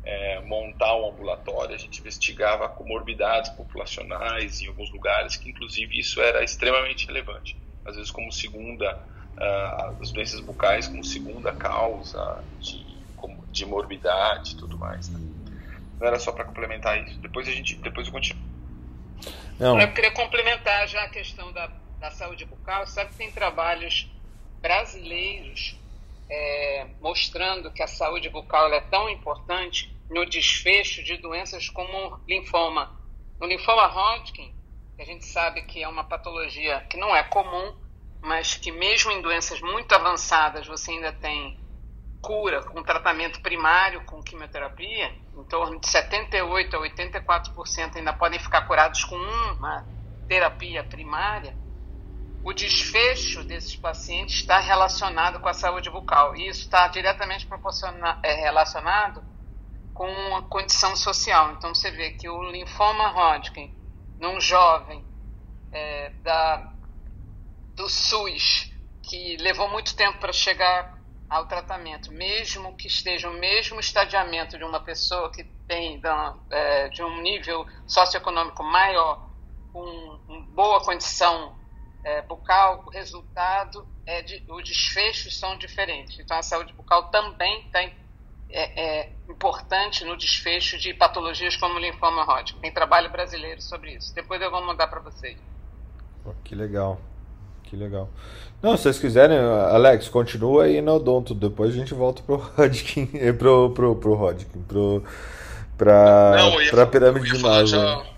é, montar um ambulatório, a gente investigava comorbidades populacionais em alguns lugares, que inclusive isso era extremamente relevante. Às vezes como segunda, uh, as doenças bucais como segunda causa de, de morbidade e tudo mais. Né? Não era só para complementar isso. Depois a gente, depois eu continuo. Não. Eu queria complementar já a questão da, da saúde bucal. Sabe que tem trabalhos brasileiros é, mostrando que a saúde bucal é tão importante no desfecho de doenças como linfoma. No linfoma Hodgkin, a gente sabe que é uma patologia que não é comum, mas que mesmo em doenças muito avançadas você ainda tem cura com tratamento primário com quimioterapia, em torno de 78 a 84% ainda podem ficar curados com uma terapia primária. O desfecho desses pacientes está relacionado com a saúde bucal e isso está diretamente é, relacionado com uma condição social. Então você vê que o linfoma Hodgkin, num jovem é, da, do SUS, que levou muito tempo para chegar ao tratamento, mesmo que esteja o mesmo estadiamento de uma pessoa que tem é, de um nível socioeconômico maior, com boa condição é, bucal, o resultado é de, os desfechos são diferentes. Então a saúde bucal também está é, é, importante no desfecho de patologias como linfoma Hodgkin. Tem trabalho brasileiro sobre isso. Depois eu vou mandar para vocês. Pô, que legal. Que legal. Não, se vocês quiserem, Alex, continua aí no odonto. Depois a gente volta pro Hodgkin, *laughs* pro, pro, pro Hodgkin, pro, pra, Não, ia, pra pirâmide de Maslow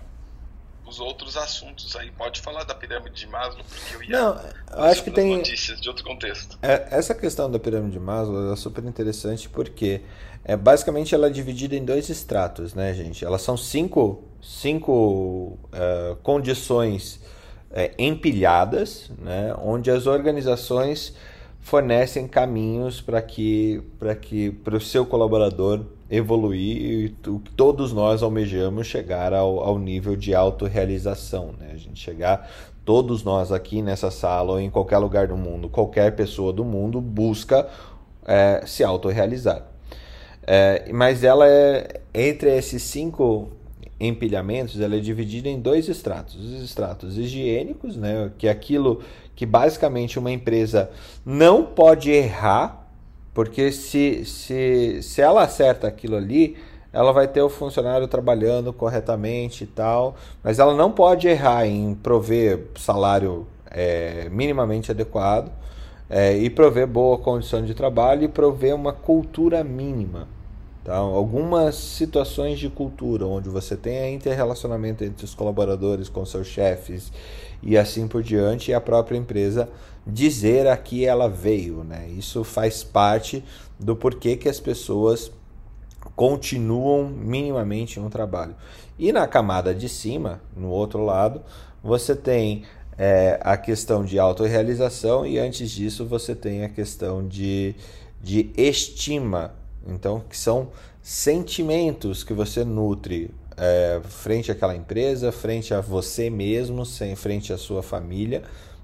os outros assuntos aí. Pode falar da pirâmide de Maslow, porque eu ia Não, eu acho que tem notícias de outro contexto. É, essa questão da pirâmide de Maslow é super interessante porque é, basicamente ela é dividida em dois estratos, né, gente? Elas são cinco, cinco é, condições é, empilhadas, né, onde as organizações fornecem caminhos para que para que para o seu colaborador evoluir e todos nós almejamos chegar ao, ao nível de autorrealização, né? A gente chegar todos nós aqui nessa sala ou em qualquer lugar do mundo, qualquer pessoa do mundo busca é, se autorrealizar. É, mas ela é entre esses cinco empilhamentos ela é dividida em dois estratos. Os estratos higiênicos, né, que é aquilo que basicamente uma empresa não pode errar, porque se, se, se ela acerta aquilo ali, ela vai ter o funcionário trabalhando corretamente e tal, mas ela não pode errar em prover salário é, minimamente adequado é, e prover boa condição de trabalho e prover uma cultura mínima. Tá? Algumas situações de cultura onde você tem interrelacionamento entre os colaboradores com seus chefes e assim por diante, e a própria empresa dizer a que ela veio. Né? Isso faz parte do porquê que as pessoas continuam minimamente no trabalho. E na camada de cima, no outro lado, você tem é, a questão de autorrealização e antes disso você tem a questão de, de estima então, que são sentimentos que você nutre é, frente àquela empresa, frente a você mesmo, sem frente à sua família,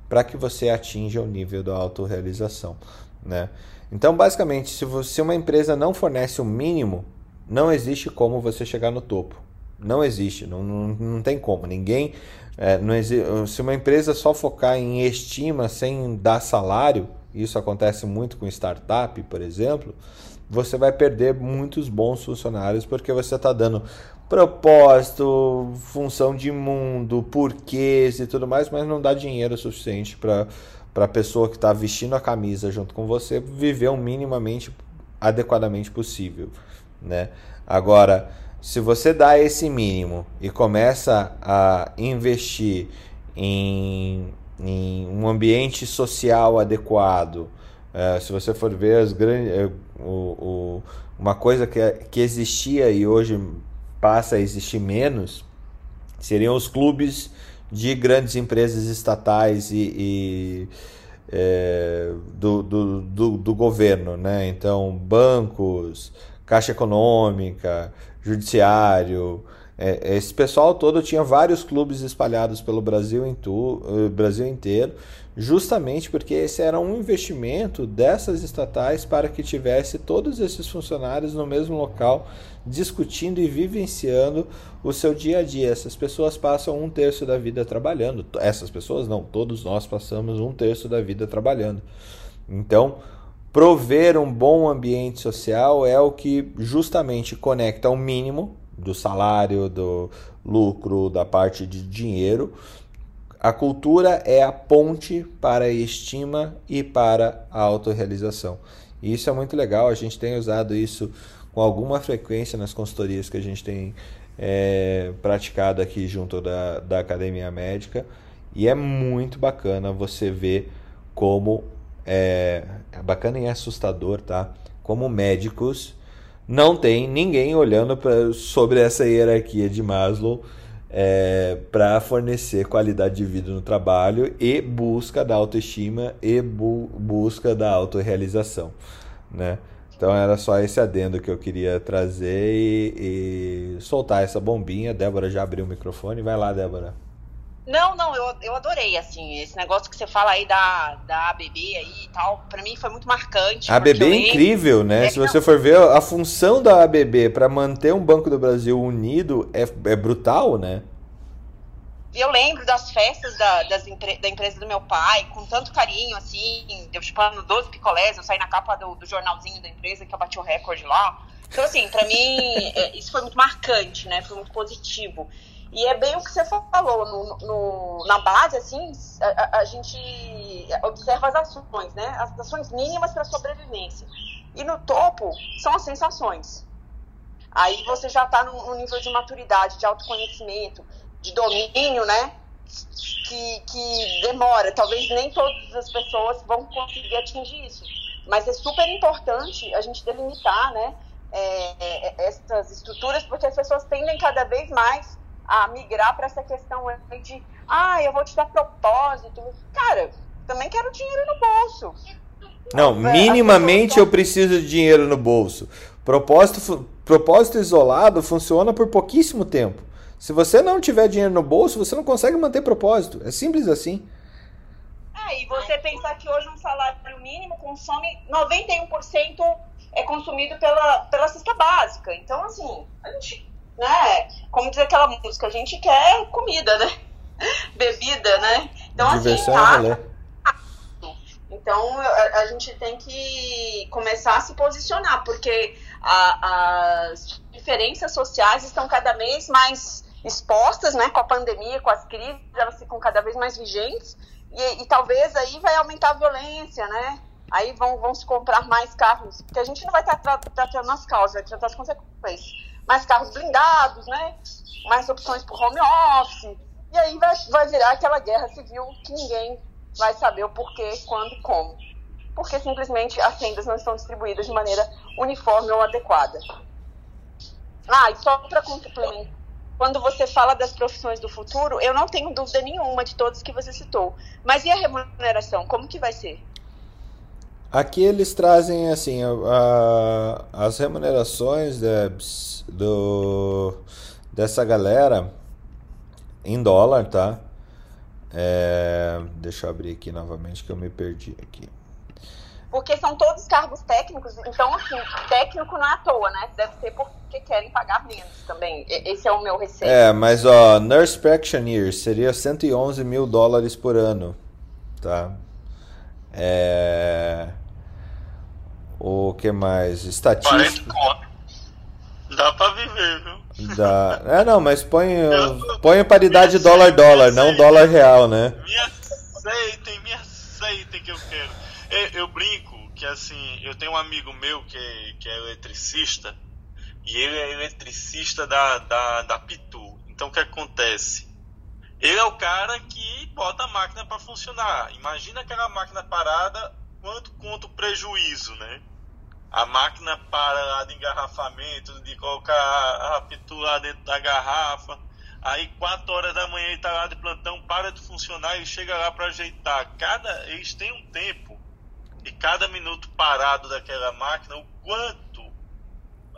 para que você atinja o nível da autorrealização. Né? Então, basicamente, se, você, uma empresa não fornece o mínimo, não existe como você chegar no topo. Não existe, não, não, não tem como. Ninguém. É, não exi se uma empresa só focar em estima sem dar salário, isso acontece muito com startup, por exemplo, você vai perder muitos bons funcionários porque você está dando propósito, função de mundo, porquês e tudo mais, mas não dá dinheiro suficiente para a pessoa que está vestindo a camisa junto com você viver o minimamente adequadamente possível, né? Agora, se você dá esse mínimo e começa a investir em, em um ambiente social adequado, é, se você for ver as grandes, é, o, o, uma coisa que, que existia e hoje passa a existir menos, seriam os clubes de grandes empresas estatais e, e é, do, do, do, do, governo, né? Então, bancos, Caixa Econômica, Judiciário, é, esse pessoal todo tinha vários clubes espalhados pelo Brasil, em tu, eh, Brasil inteiro, justamente porque esse era um investimento dessas estatais para que tivesse todos esses funcionários no mesmo local discutindo e vivenciando o seu dia a dia. Essas pessoas passam um terço da vida trabalhando. Essas pessoas não, todos nós passamos um terço da vida trabalhando. Então, prover um bom ambiente social é o que justamente conecta o mínimo do salário, do lucro, da parte de dinheiro a cultura é a ponte para a estima e para a autorrealização. E isso é muito legal, a gente tem usado isso com alguma frequência nas consultorias que a gente tem é, praticado aqui junto da, da Academia Médica. E é muito bacana você ver como é, é bacana e assustador, tá? Como médicos não tem ninguém olhando pra, sobre essa hierarquia de Maslow é, para fornecer qualidade de vida no trabalho e busca da autoestima e bu busca da autorrealização, né? Então era só esse adendo que eu queria trazer e, e soltar essa bombinha. Débora já abriu o microfone. Vai lá, Débora. Não, não, eu, eu adorei, assim, esse negócio que você fala aí da, da ABB aí e tal, pra mim foi muito marcante. A ABB é incrível, né? É, Se você não... for ver, a função da ABB para manter um Banco do Brasil unido é, é brutal, né? eu lembro das festas da, das da empresa do meu pai, com tanto carinho, assim, eu chupando 12 picolés, eu saí na capa do, do jornalzinho da empresa, que eu bati o recorde lá. Então, assim, para mim, *laughs* é, isso foi muito marcante, né? Foi muito positivo. E é bem o que você falou, no, no, na base, assim, a, a, gente observa as ações, né? As ações mínimas para sobrevivência. E no topo são as sensações. Aí você já está num, nível de maturidade, de autoconhecimento, de domínio, né? Que, que demora. Talvez nem todas as pessoas vão conseguir atingir isso. Mas é super importante a gente delimitar, né? É, é, essas estruturas, porque as pessoas tendem cada vez mais a migrar para essa questão de, ah, eu vou te dar propósito. Cara, também quero dinheiro no bolso. Não, minimamente eu preciso de dinheiro no bolso. Propósito, propósito isolado funciona por pouquíssimo tempo. Se você não tiver dinheiro no bolso, você não consegue manter propósito. É simples assim. É, e você pensar que hoje um salário mínimo consome 91% é consumido pela, pela cesta básica. Então, assim, a gente né? Como diz aquela música, a gente quer comida, né? *laughs* Bebida, né? Então, assim, Diversão, assim, tá... Então a, a, gente tem que começar a se posicionar, porque a, as diferenças sociais estão cada vez mais expostas, né? Com a pandemia, com as crises, elas ficam cada vez mais vigentes e, e talvez aí vai aumentar a violência, né? Aí vão, vão se comprar mais carros, porque a gente não vai estar tratando as causas, vai tratar as consequências. Mais carros blindados, né? Mais opções por home office. E aí vai, vai virar aquela guerra civil que ninguém vai saber o porquê, quando e como. Porque simplesmente as rendas não estão distribuídas de maneira uniforme ou adequada. Ah, e só para complementar, quando você fala das profissões do futuro, eu não tenho dúvida nenhuma de todas que você citou. Mas e a remuneração? Como que vai ser? Aqui eles trazem assim a, a, as remunerações Debs, do, dessa galera em dólar, tá? É, deixa eu abrir aqui novamente que eu me perdi aqui. Porque são todos cargos técnicos, então assim, técnico não é à toa, né? Deve ser porque querem pagar menos também. Esse é o meu receio. É, mas ó, Nurse Practitioner seria 111 mil dólares por ano, tá? É... O que mais? Estatística. 40 Dá pra viver, viu? Dá. É, não, mas põe, *laughs* põe paridade dólar-dólar, não dólar real, né? Me aceitem, me aceitem que eu quero. Eu, eu, brinco que, assim, eu tenho um amigo meu que, é, que é eletricista, e ele é eletricista da, da, da Pitu. Então, o que acontece? Ele é o cara que bota a máquina para funcionar. Imagina aquela máquina parada, quanto conta o prejuízo, né? a máquina para lá de engarrafamento, de colocar a, a dentro da garrafa. Aí, 4 horas da manhã, ele está lá de plantão, para de funcionar e chega lá para ajeitar. Cada, eles têm um tempo e cada minuto parado daquela máquina, o quanto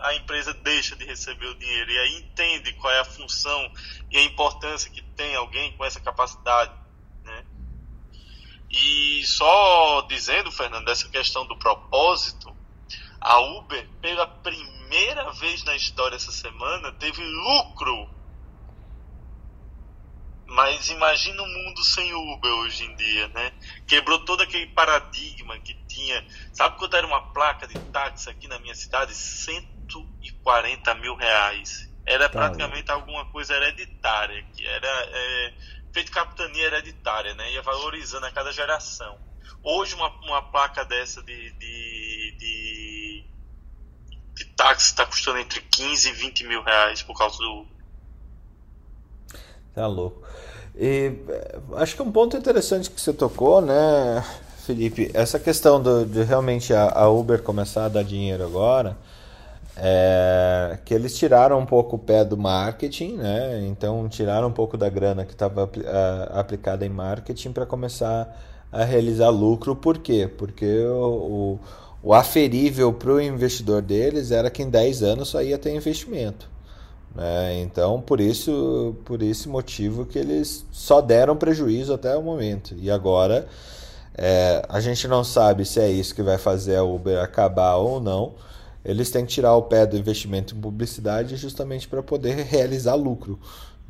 a empresa deixa de receber o dinheiro. E aí entende qual é a função e a importância que tem alguém com essa capacidade. Né? E só dizendo, Fernando, dessa questão do propósito, a Uber, pela primeira vez na história essa semana, teve lucro. Mas imagina um mundo sem Uber hoje em dia, né? Quebrou todo aquele paradigma que tinha. Sabe quanto era uma placa de táxi aqui na minha cidade? 140 mil reais. Era tá praticamente alguma coisa hereditária, que era é, feito capitania hereditária, né? Ia valorizando a cada geração. Hoje uma, uma placa dessa de, de, de de táxi está custando entre 15 e 20 mil reais por causa do. Tá louco. E eh, acho que um ponto interessante que você tocou, né, Felipe, essa questão do, de realmente a, a Uber começar a dar dinheiro agora, é, que eles tiraram um pouco o pé do marketing, né? Então tiraram um pouco da grana que estava aplicada em marketing para começar a realizar lucro. Por quê? Porque o, o o aferível para o investidor deles era que em 10 anos só ia ter investimento. Né? Então, por isso, por esse motivo que eles só deram prejuízo até o momento. E agora é, a gente não sabe se é isso que vai fazer a Uber acabar ou não. Eles têm que tirar o pé do investimento em publicidade justamente para poder realizar lucro.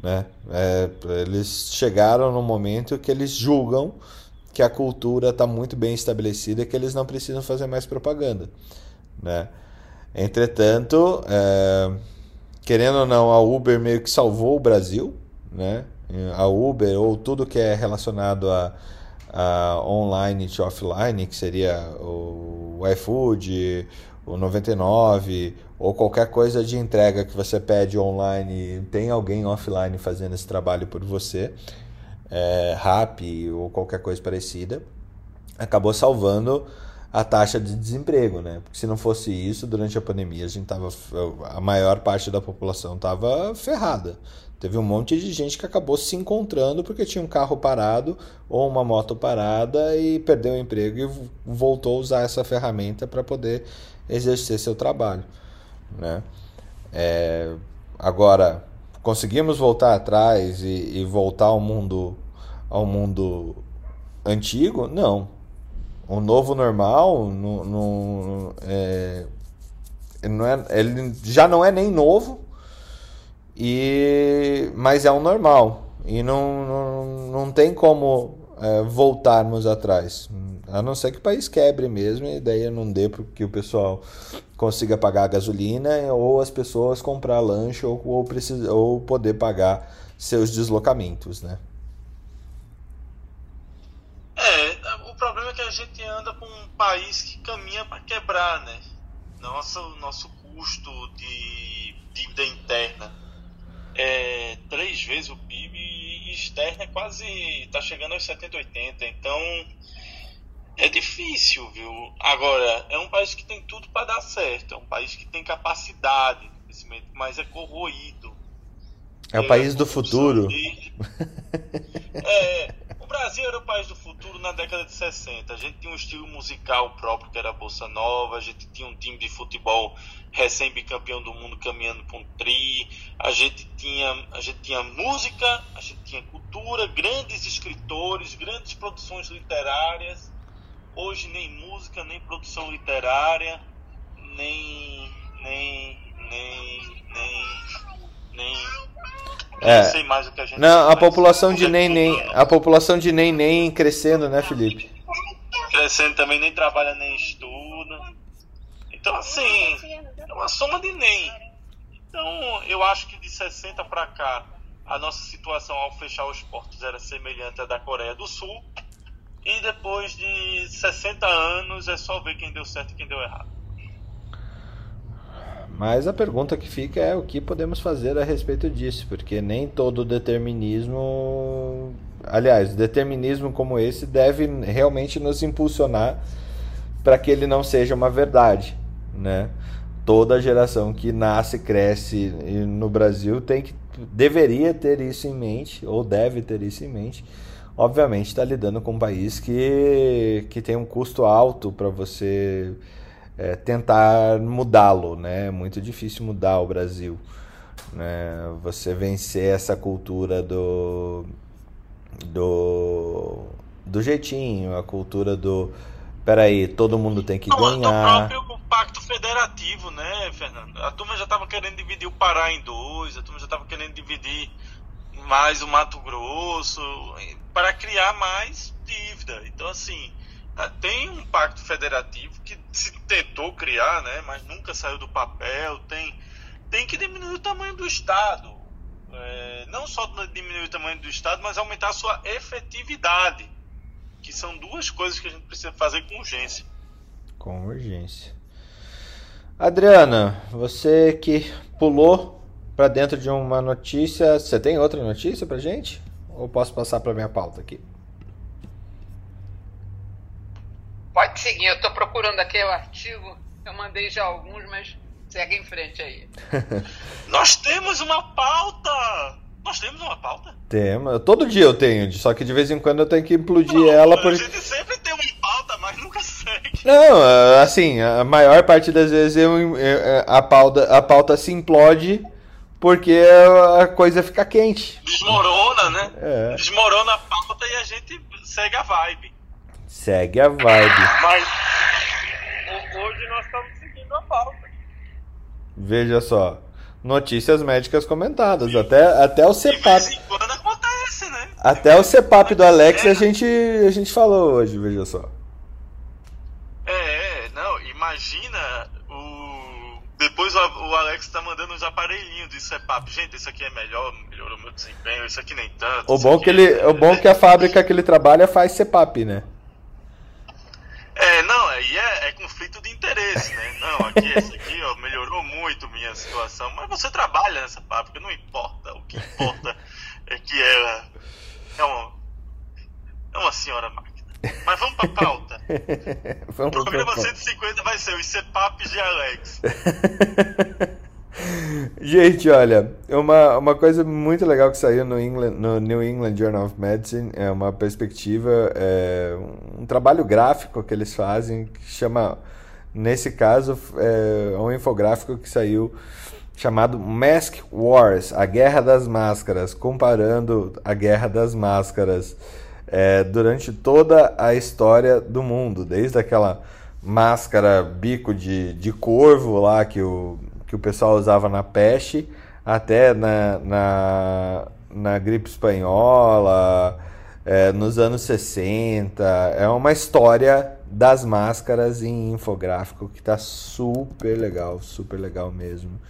Né? É, eles chegaram no momento que eles julgam que a cultura está muito bem estabelecida e que eles não precisam fazer mais propaganda. Né? Entretanto, é, querendo ou não, a Uber meio que salvou o Brasil. Né? A Uber ou tudo que é relacionado a, a online e offline, que seria o iFood, o 99 ou qualquer coisa de entrega que você pede online, tem alguém offline fazendo esse trabalho por você é, ou qualquer coisa parecida, acabou salvando a taxa de desemprego, né? Porque se não fosse isso, durante a pandemia a gente tava a maior parte da população estava ferrada. Teve um monte de gente que acabou se encontrando porque tinha um carro parado ou uma moto parada e perdeu o emprego e voltou a usar essa ferramenta para poder exercer seu trabalho, né? É, agora conseguimos voltar atrás e, e, voltar ao mundo ao mundo antigo? Não. O novo normal no, no, é, não é, ele já não é nem novo e mas é um normal e não, não, não tem como é, voltarmos atrás. A não ser que o país quebre mesmo, e daí não dê para que o pessoal consiga pagar a gasolina ou as pessoas comprar lanche ou, ou, precisa, ou poder pagar seus deslocamentos, né? É, o problema é que a gente anda com um país que caminha para quebrar, né? Nossa, nosso custo de dívida interna é três vezes o PIB e externa é quase. está chegando aos 70, 80. Então é difícil, viu? Agora, é um país que tem tudo para dar certo, é um país que tem capacidade de crescimento, mas é corroído. É o é, país do futuro. *laughs* é, o Brasil era o país do futuro na década de 60. A gente tinha um estilo musical próprio que era a Bolsa Nova, a gente tinha um time de futebol recém-bicampeão do mundo caminhando para um tri, a gente, tinha, a gente tinha música, a gente tinha cultura, grandes escritores, grandes produções literárias hoje nem música, nem produção literária, nem. nem. nem. nem. Nem é. Não sei mais o que a gente Não, a população de nem nem, a população de nem nem crescendo, né, Felipe? Crescendo também nem trabalha nem estuda. Então assim, é uma soma de nem. Então, eu acho que de 60 para cá, a nossa situação ao fechar os portos era semelhante à da Coreia do Sul. E depois de 60 anos é só ver quem deu certo e quem deu errado. Mas a pergunta que fica é o que podemos fazer a respeito disso, porque nem todo determinismo. Aliás, determinismo como esse deve realmente nos impulsionar para que ele não seja uma verdade, né? Toda geração que nasce, cresce no Brasil tem que deveria ter isso em mente ou deve ter isso em mente obviamente está lidando com um país que, que tem um custo alto para você é, tentar mudá-lo, né? É muito difícil mudar o Brasil, né? Você vencer essa cultura do do do jeitinho, a cultura do peraí, todo mundo tem que ganhar. O próprio pacto federativo, né, Fernando? A turma já estava querendo dividir o Pará em dois, a turma já estava querendo dividir mais o Mato Grosso, para criar mais dívida. Então, assim, tem um pacto federativo que se tentou criar, né, mas nunca saiu do papel. Tem, tem que diminuir o tamanho do Estado. É, não só diminuir o tamanho do Estado, mas aumentar a sua efetividade. Que são duas coisas que a gente precisa fazer com urgência. Com urgência. Adriana, você que pulou para dentro de uma notícia. Você tem outra notícia para gente? Ou posso passar para minha pauta aqui? Pode seguir, eu estou procurando aqui o artigo. Eu mandei já alguns, mas segue em frente aí. *laughs* Nós temos uma pauta! Nós temos uma pauta? Temos. Todo dia eu tenho, só que de vez em quando eu tenho que implodir não, ela. Por... A gente sempre tem uma pauta, mas nunca segue. Não, assim, a maior parte das vezes eu, a, pauta, a pauta se implode porque a coisa fica quente. Desmorona, né? É. Desmorona a pauta e a gente segue a vibe. Segue a vibe. Mas hoje nós estamos seguindo a pauta. Veja só. Notícias médicas comentadas. Até, até o CEPAP. De vez em quando acontece, né? Até o CEPAP do Alex a gente, a gente falou hoje, veja só. É, não, imagina depois o, Alex tá mandando uns aparelhinhos de CEPAP. Gente, isso aqui é melhor, melhorou meu desempenho, isso aqui nem tanto. O bom, que ele, é... o bom que a fábrica que ele trabalha faz CEPAP, né? É, não, aí é, é, interesse, né? Não, aqui, esse aqui, ó, melhorou muito minha situação. Mas você trabalha nessa fábrica, não importa. O que importa é que ela é uma, é uma senhora máquina. Mas vamos pra pauta. *laughs* vamos o programa pra 150 vai ser os CEPAPs de Alex. *laughs* Gente, olha, uma, uma coisa muito legal que saiu no, England, no New England Journal of Medicine é uma perspectiva, é, um trabalho gráfico que eles fazem que chama, nesse caso, é um infográfico que saiu chamado Mask Wars, a Guerra das Máscaras, comparando a Guerra das Máscaras é, durante toda a história do mundo, desde aquela máscara bico de, de corvo lá que o, que o pessoal usava na peste, até na, na, na gripe espanhola, é, nos anos 60. É uma história das máscaras em infográfico que tá super legal, super legal mesmo.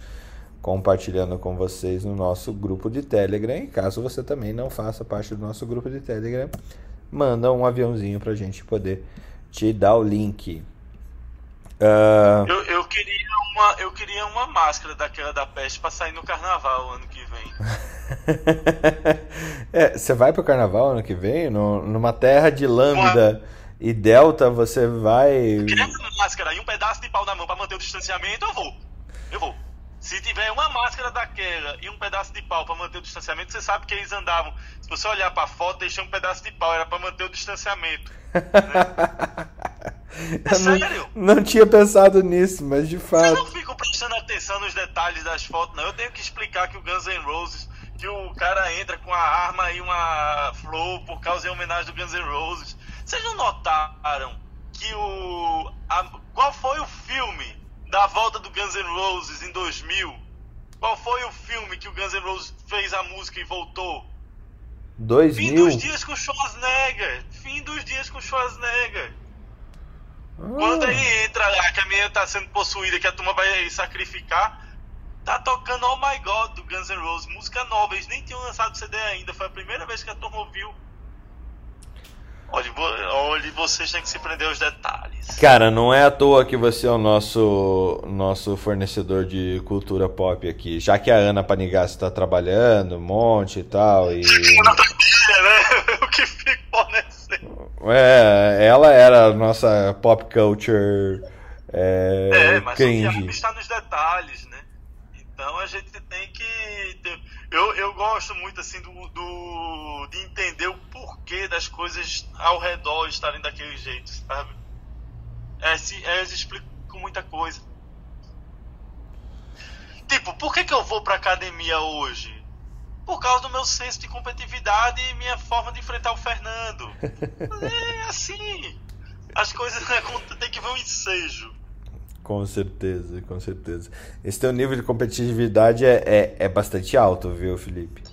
Compartilhando com vocês no nosso grupo de Telegram. E caso você também não faça parte do nosso grupo de Telegram, manda um aviãozinho pra gente poder te dar o link. Uh... Eu, eu, queria uma, eu queria uma máscara daquela da peste pra sair no carnaval ano que vem. *laughs* é, você vai pro carnaval ano que vem? No, numa terra de lambda uma... e delta, você vai. Eu uma máscara e um pedaço de pau na mão pra manter o distanciamento, eu vou. Eu vou. Se tiver uma máscara daquela e um pedaço de pau para manter o distanciamento, você sabe que eles andavam. Se você olhar para a foto, deixa um pedaço de pau, era para manter o distanciamento. *laughs* Né? É sério? Não, não, tinha pensado nisso, mas de fato. Eu não fico prestando atenção nos detalhes das fotos, não. Eu tenho que explicar que o Guns N' Roses, que o cara entra com a arma e uma flor por causa de homenagem do Guns N' Roses. Vocês não notaram que o. A, qual foi o filme da volta do Guns N' Roses em 2000? Qual foi o filme que o Guns N' Roses fez a música e voltou? 2000? Fim dos dias com Schwarzenegger. Fim dos dias com Schwarzenegger. Ah. Quando ele entra lá, que a menina tá sendo possuída, que a turma vai sacrificar, tá tocando Oh My God do Guns N' Roses, música nova. Eles nem tinham lançado CD ainda, foi a primeira vez que a turma ouviu. Olha, olha, vocês têm que se prender aos detalhes. Cara, não é à toa que você é o nosso, nosso fornecedor de cultura pop aqui. Já que a Ana Panigassi está trabalhando um monte e tal. E... Né? *laughs* O que ficou nesse. É, ela era a nossa pop culture. É, é mas cringe. o está nos detalhes, né? Então a gente tem que. Ter... Eu, eu gosto muito assim do, do, de entender o porquê das coisas ao redor estarem daquele jeito, sabe? É, se, é, eles explicam muita coisa. Tipo, por que, que eu vou pra academia hoje? Por causa do meu senso de competitividade e minha forma de enfrentar o Fernando. *laughs* É assim. As coisas *laughs* né, tem que ver um ensejo. Com certeza, com certeza. Esse teu nível de competitividade é, é, é bastante alto, viu, Felipe?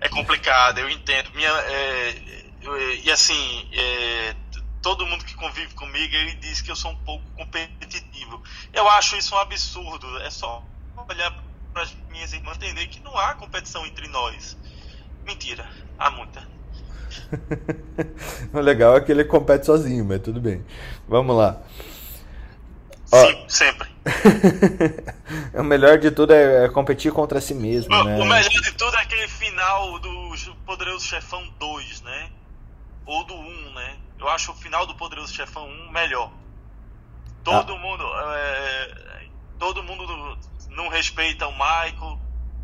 É complicado, eu entendo. Minha, é, eu, e assim, é, todo mundo que convive comigo, ele diz que eu sou um pouco competitivo. Eu acho isso um absurdo. É só olhar para as minhas irmãs entender que não há competição entre nós. Mentira, há muita. *laughs* o legal é que ele compete sozinho, mas tudo bem. Vamos lá. Sim, sempre. *laughs* o melhor de tudo é, é competir contra si mesmo, o, né? O melhor de tudo é aquele final do Poderoso Chefão 2, né? Ou do 1, né? Eu acho o final do Poderoso Chefão 1 melhor. Todo ah. mundo. É, todo mundo não respeita o Michael.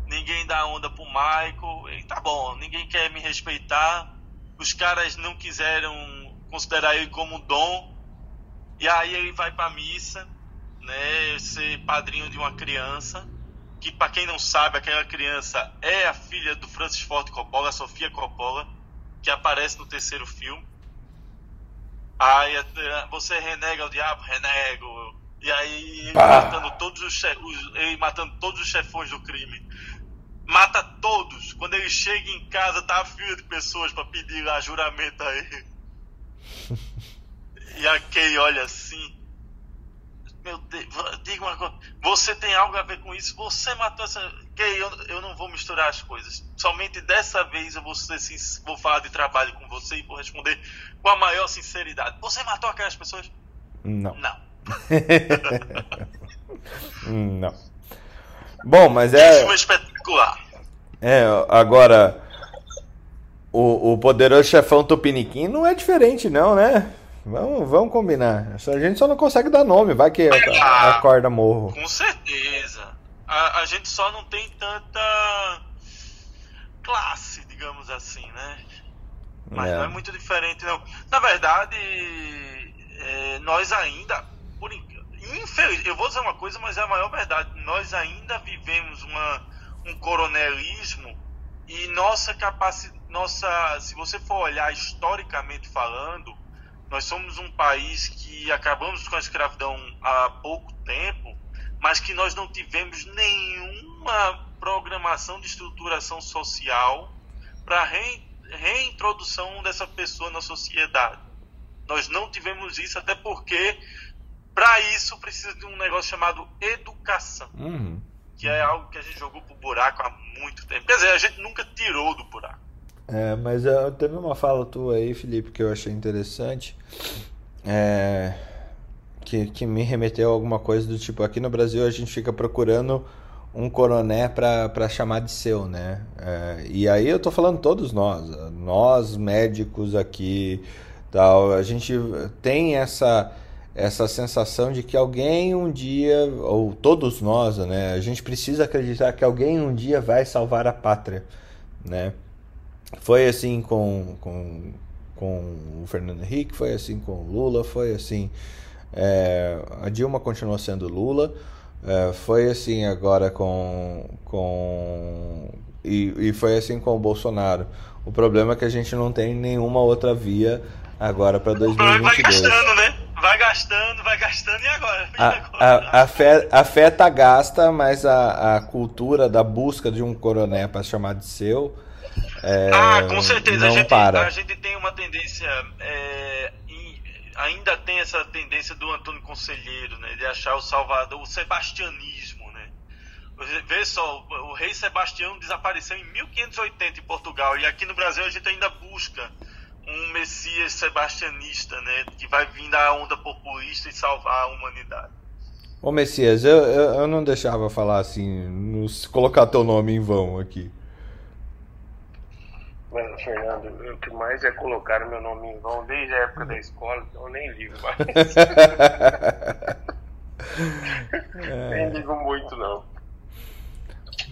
Ninguém dá onda pro Michael. E tá bom, ninguém quer me respeitar. Os caras não quiseram considerar ele como dom. E aí ele vai pra missa né, ser padrinho de uma criança, que para quem não sabe, aquela criança é a filha do Francis Ford Coppola, a Sofia Coppola, que aparece no terceiro filme. Aí você renega o diabo, renego. E aí ele matando todos os, ele matando todos os chefões do crime. Mata todos. Quando ele chega em casa, tá a fila de pessoas para pedir lá juramento a ele. *laughs* e a Kay olha assim meu Deus, diga uma coisa, você tem algo a ver com isso, você matou essa. Que eu, eu não vou misturar as coisas. Somente dessa vez eu vou, ser, vou falar de trabalho com você e vou responder com a maior sinceridade. Você matou aquelas pessoas? Não. Não. *laughs* não. Bom, mas é. Filme espetacular. É, agora. O, o poderoso chefão Tupiniquim não é diferente, não, né? Vamos, vamos combinar. A gente só não consegue dar nome, vai que ah, acorda morro. Com certeza. A, a gente só não tem tanta classe, digamos assim, né? Mas é. não é muito diferente, não. Na verdade, é, nós ainda, por infeliz, eu vou dizer uma coisa, mas é a maior verdade. Nós ainda vivemos uma, um coronelismo e nossa capacidade, nossa, se você for olhar historicamente falando, nós somos um país que acabamos com a escravidão há pouco tempo, mas que nós não tivemos nenhuma programação de estruturação social para re, reintrodução dessa pessoa na sociedade. Nós não tivemos isso, até porque para isso precisa de um negócio chamado educação, uhum. que é algo que a gente jogou pro buraco há muito tempo. Quer dizer, a gente nunca tirou do buraco. É, mas uh, teve uma fala tua aí, Felipe, que eu achei interessante. É, que, que me remeteu a alguma coisa do tipo: aqui no Brasil a gente fica procurando um coroné para chamar de seu, né? É, e aí eu tô falando todos nós, nós médicos aqui, tal, a gente tem essa essa sensação de que alguém um dia, ou todos nós, né? A gente precisa acreditar que alguém um dia vai salvar a pátria, né? Foi assim com, com, com o Fernando Henrique, foi assim com o Lula, foi assim. É, a Dilma continuou sendo Lula, é, foi assim agora com. com e, e foi assim com o Bolsonaro. O problema é que a gente não tem nenhuma outra via agora para 2022. Vai gastando, né? Vai gastando, vai gastando e agora? A, *laughs* a, a, fé, a fé tá gasta, mas a, a cultura da busca de um coroné para chamar de seu é, ah, com certeza. Não a, gente, para. a gente tem uma tendência. É, ainda tem essa tendência do Antônio Conselheiro, né? De achar o Salvador, o sebastianismo, né? Vê só, o rei Sebastião desapareceu em 1580 em Portugal. E aqui no Brasil a gente ainda busca um Messias sebastianista, né? Que vai vir da onda populista e salvar a humanidade. Ô Messias, eu, eu, eu não deixava falar assim, nos, colocar teu nome em vão aqui. Mas, Fernando, o que mais é colocar meu nome em vão desde a época da escola, então eu nem ligo mais. *laughs* nem ligo muito, não.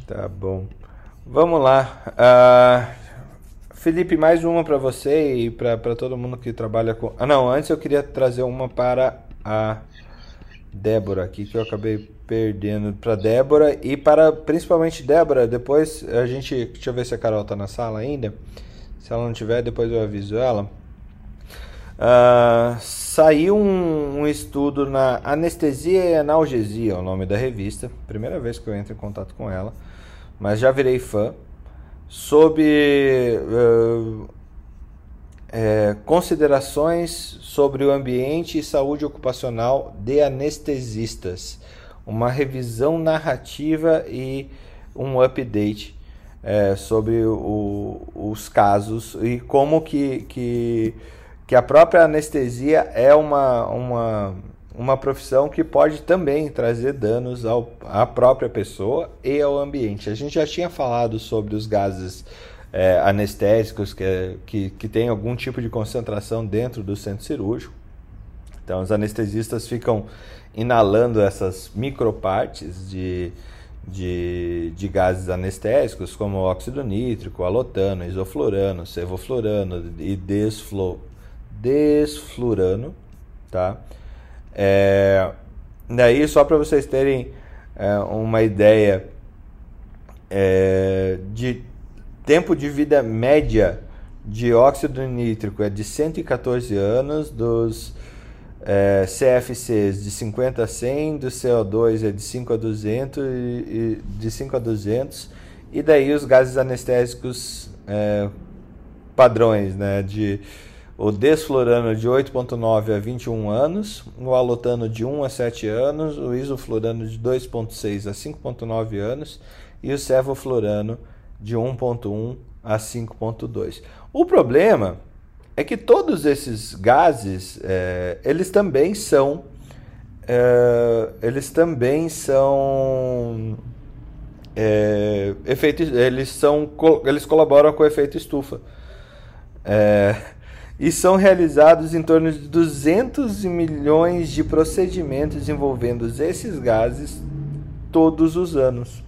Tá bom. Vamos lá. Uh, Felipe, mais uma para você e para todo mundo que trabalha com. Ah, não, antes eu queria trazer uma para a Débora aqui, que eu acabei perdendo para Débora e para principalmente Débora. Depois a gente. Deixa eu ver se a Carol tá na sala ainda. Se ela não tiver, depois eu aviso ela. Uh, saiu um, um, estudo na Anestesia e Analgesia, o nome da revista. Primeira vez que eu entro em contato com ela, mas já virei fã. Sobre uh, é, considerações sobre o ambiente e saúde ocupacional de anestesistas uma revisão narrativa e um update é, sobre o, os casos e como que, que, que a própria anestesia é uma, uma, uma profissão que pode também trazer danos ao, à própria pessoa e ao ambiente. A gente já tinha falado sobre os gases é, anestésicos que, que, que tem algum tipo de concentração dentro do centro cirúrgico. Então, os anestesistas ficam inalando essas micropartes de, de, de gases anestésicos, como óxido nítrico, alotano, isoflurano, sevoflurano e desflo, desflurano, tá? É, daí, só para vocês terem é, uma ideia é, de tempo de vida média de óxido nítrico é de 114 anos, dos é, CFCs de 50 a 100, do CO2 é de 5 a 200 e, e de 5 a 200 e daí os gases anestésicos é, padrões, né, de o desflurano de 8.9 a 21 anos, o alotano de 1 a 7 anos, o isoflurano de 2.6 a 5.9 anos e o sevoflurano de 1.1 a 5.2. O problema é que todos esses gases, é, eles também são, é, eles também são é, efeito, eles são, eles colaboram com o efeito estufa. É, e são realizados em torno de 200 milhões de procedimentos envolvendo esses gases todos os anos.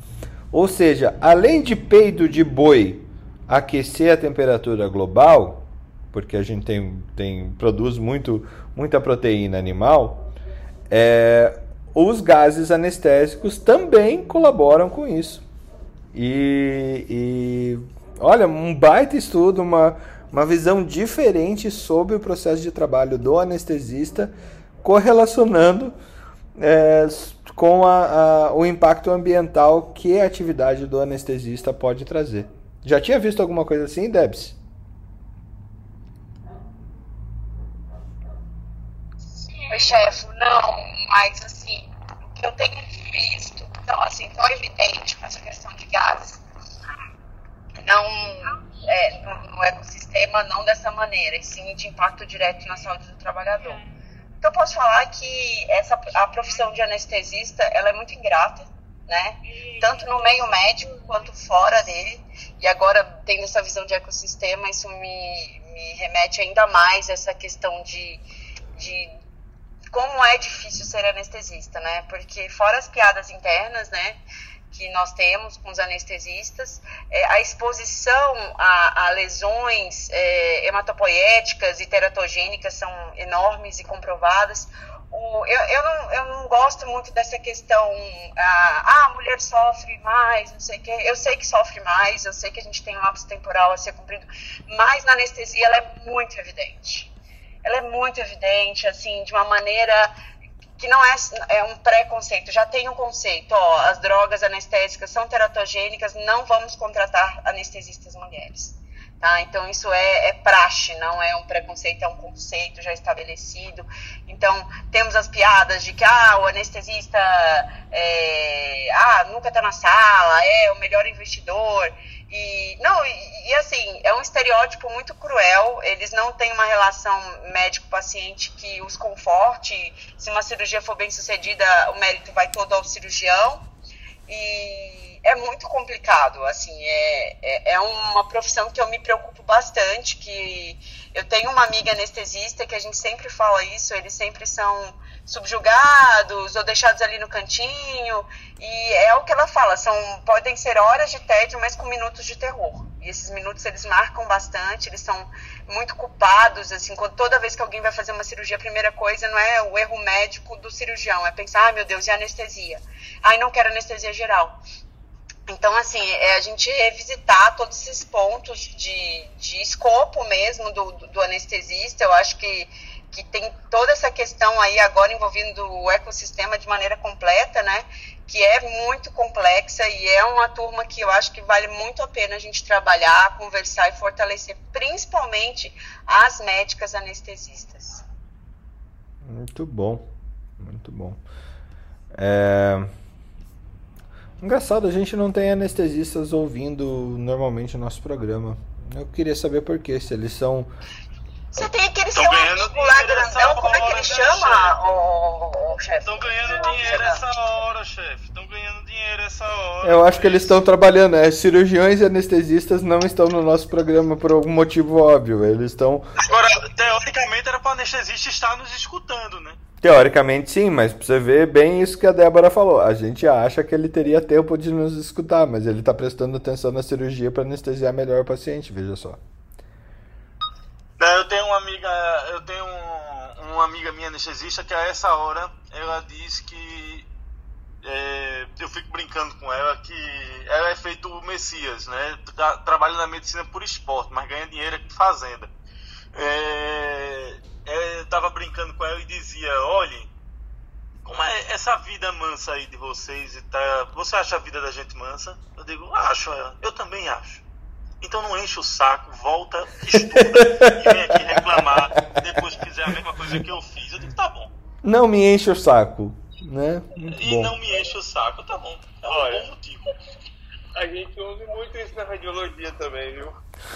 Ou seja, além de peido de boi aquecer a temperatura global, porque a gente tem, tem produz muito, muita proteína animal, é, os gases anestésicos também colaboram com isso. E, e olha, um baita estudo, uma, uma visão diferente sobre o processo de trabalho do anestesista, correlacionando é, com a, a, o impacto ambiental que a atividade do anestesista pode trazer. Já tinha visto alguma coisa assim, Debs? Oi, chefe, não, mas assim, o que eu tenho visto, então, assim, tão evidente com essa questão de gases, não é, no, no ecossistema, não dessa maneira, e sim de impacto direto na saúde do trabalhador. Eu posso falar que essa, a profissão de anestesista ela é muito ingrata, né? Tanto no meio médico quanto fora dele. E agora, tendo essa visão de ecossistema, isso me, me remete ainda mais a essa questão de, de como é difícil ser anestesista, né? Porque fora as piadas internas, né? Que nós temos com os anestesistas, é, a exposição a, a lesões é, hematopoéticas e teratogênicas são enormes e comprovadas. O, eu, eu, não, eu não gosto muito dessa questão, ah, a mulher sofre mais, não sei o quê. Eu sei que sofre mais, eu sei que a gente tem um lapso temporal a ser cumprido, mas na anestesia ela é muito evidente. Ela é muito evidente, assim, de uma maneira que não é, é um preconceito, já tem um conceito, ó, as drogas anestésicas são teratogênicas, não vamos contratar anestesistas mulheres. Tá? Então, isso é, é praxe, não é um preconceito, é um conceito já estabelecido. Então, temos as piadas de que ah, o anestesista é, ah, nunca está na sala, é o melhor investidor. E, não, e, e, assim, é um estereótipo muito cruel. Eles não têm uma relação médico-paciente que os conforte. Se uma cirurgia for bem sucedida, o mérito vai todo ao cirurgião. E é muito complicado, assim, é, é, é uma profissão que eu me preocupo bastante, que eu tenho uma amiga anestesista que a gente sempre fala isso, eles sempre são subjugados ou deixados ali no cantinho. E é o que ela fala, são podem ser horas de tédio, mas com minutos de terror. E esses minutos eles marcam bastante, eles são muito culpados, assim, quando, toda vez que alguém vai fazer uma cirurgia, a primeira coisa não é o erro médico do cirurgião, é pensar, ah, meu Deus, e anestesia? Ai, não quero anestesia geral. Então, assim, é a gente revisitar todos esses pontos de, de escopo mesmo do, do, anestesista. Eu acho que que tem toda essa questão aí agora envolvendo o ecossistema de maneira completa, né? Que é muito complexa e é uma turma que eu acho que vale muito a pena a gente trabalhar, conversar e fortalecer, principalmente as médicas anestesistas. Muito bom, muito bom. É... Engraçado, a gente não tem anestesistas ouvindo normalmente o nosso programa. Eu queria saber por quê, se eles são você tem aquele seu amigo lá grandão, como é que ele chama, o, o chefe? Estão ganhando dinheiro essa hora, chefe. Estão ganhando dinheiro essa hora. Eu acho que eles estão trabalhando. É, cirurgiões e anestesistas não estão no nosso programa por algum motivo óbvio. Eles estão. Agora, teoricamente era para o anestesista estar nos escutando, né? Teoricamente sim, mas pra você ver bem isso que a Débora falou. A gente acha que ele teria tempo de nos escutar, mas ele está prestando atenção na cirurgia para anestesiar melhor o paciente, veja só. Eu tenho uma amiga, eu tenho um, uma amiga minha anestesista que a essa hora ela diz que é, eu fico brincando com ela que ela é feito o Messias, né? Tra trabalha na medicina por esporte, mas ganha dinheiro aqui fazenda. É, eu tava brincando com ela e dizia, olhe, como é essa vida mansa aí de vocês e tá, você acha a vida da gente mansa? Eu digo, acho, eu também acho. Então não enche o saco, volta, estuda e vem aqui reclamar depois que fizer a mesma coisa que eu fiz. Eu digo, tá bom. Não me enche o saco, né? Muito e bom. não me enche o saco, tá bom. É um Olha, bom motivo. A gente ouve muito isso na radiologia também, viu?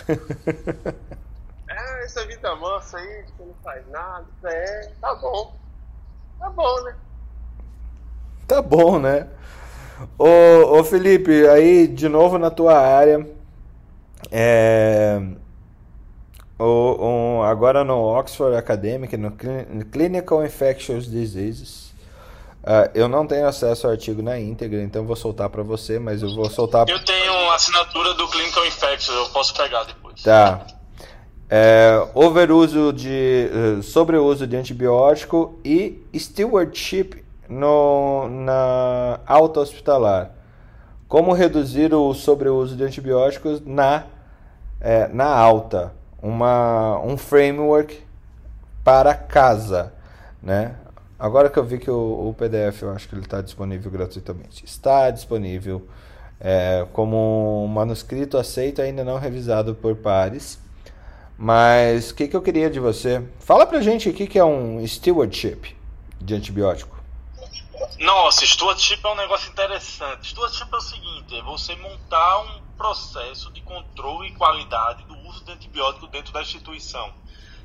*laughs* é, essa vida mansa aí, que não faz nada, é, tá bom. Tá bom, né? Tá bom, né? Ô, ô Felipe, aí de novo na tua área, é, o, um, agora no Oxford Academic, no Clinical Infectious Diseases. Uh, eu não tenho acesso ao artigo na íntegra, então vou soltar para você, mas eu vou soltar. Eu tenho assinatura do Clinical Infectious, eu posso pegar depois. Tá. É, overuso de uh, sobreuso de antibiótico e stewardship no, na alta hospitalar. Como reduzir o sobreuso de antibióticos na, é, na alta? Uma, um framework para casa, né? Agora que eu vi que o, o PDF, eu acho que ele está disponível gratuitamente. Está disponível é, como um manuscrito aceito, ainda não revisado por pares. Mas o que, que eu queria de você? Fala pra gente o que, que é um stewardship de antibiótico. Nossa, stewardship é um negócio interessante. Stewardship é o seguinte: é você montar um processo de controle e qualidade do uso de antibiótico dentro da instituição.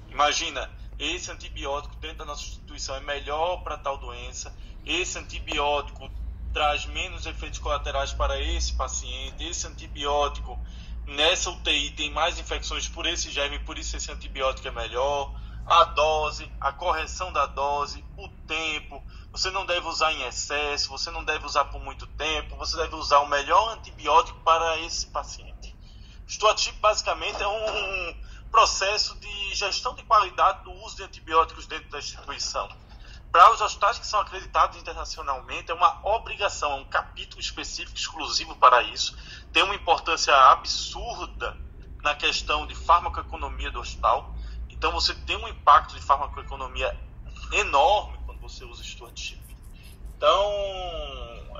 Imagina, esse antibiótico dentro da nossa instituição é melhor para tal doença, esse antibiótico traz menos efeitos colaterais para esse paciente, esse antibiótico nessa UTI tem mais infecções por esse germe, por isso esse antibiótico é melhor, a dose, a correção da dose, o tempo, você não deve usar em excesso, você não deve usar por muito tempo, você deve usar o melhor antibiótico para esse paciente. Stewardship basicamente é um processo de gestão de qualidade do uso de antibióticos dentro da instituição. Para os hospitais que são acreditados internacionalmente, é uma obrigação, é um capítulo específico exclusivo para isso. Tem uma importância absurda na questão de farmacoeconomia do hospital. Então, você tem um impacto de farmacoeconomia enorme quando você usa stewardship. Então,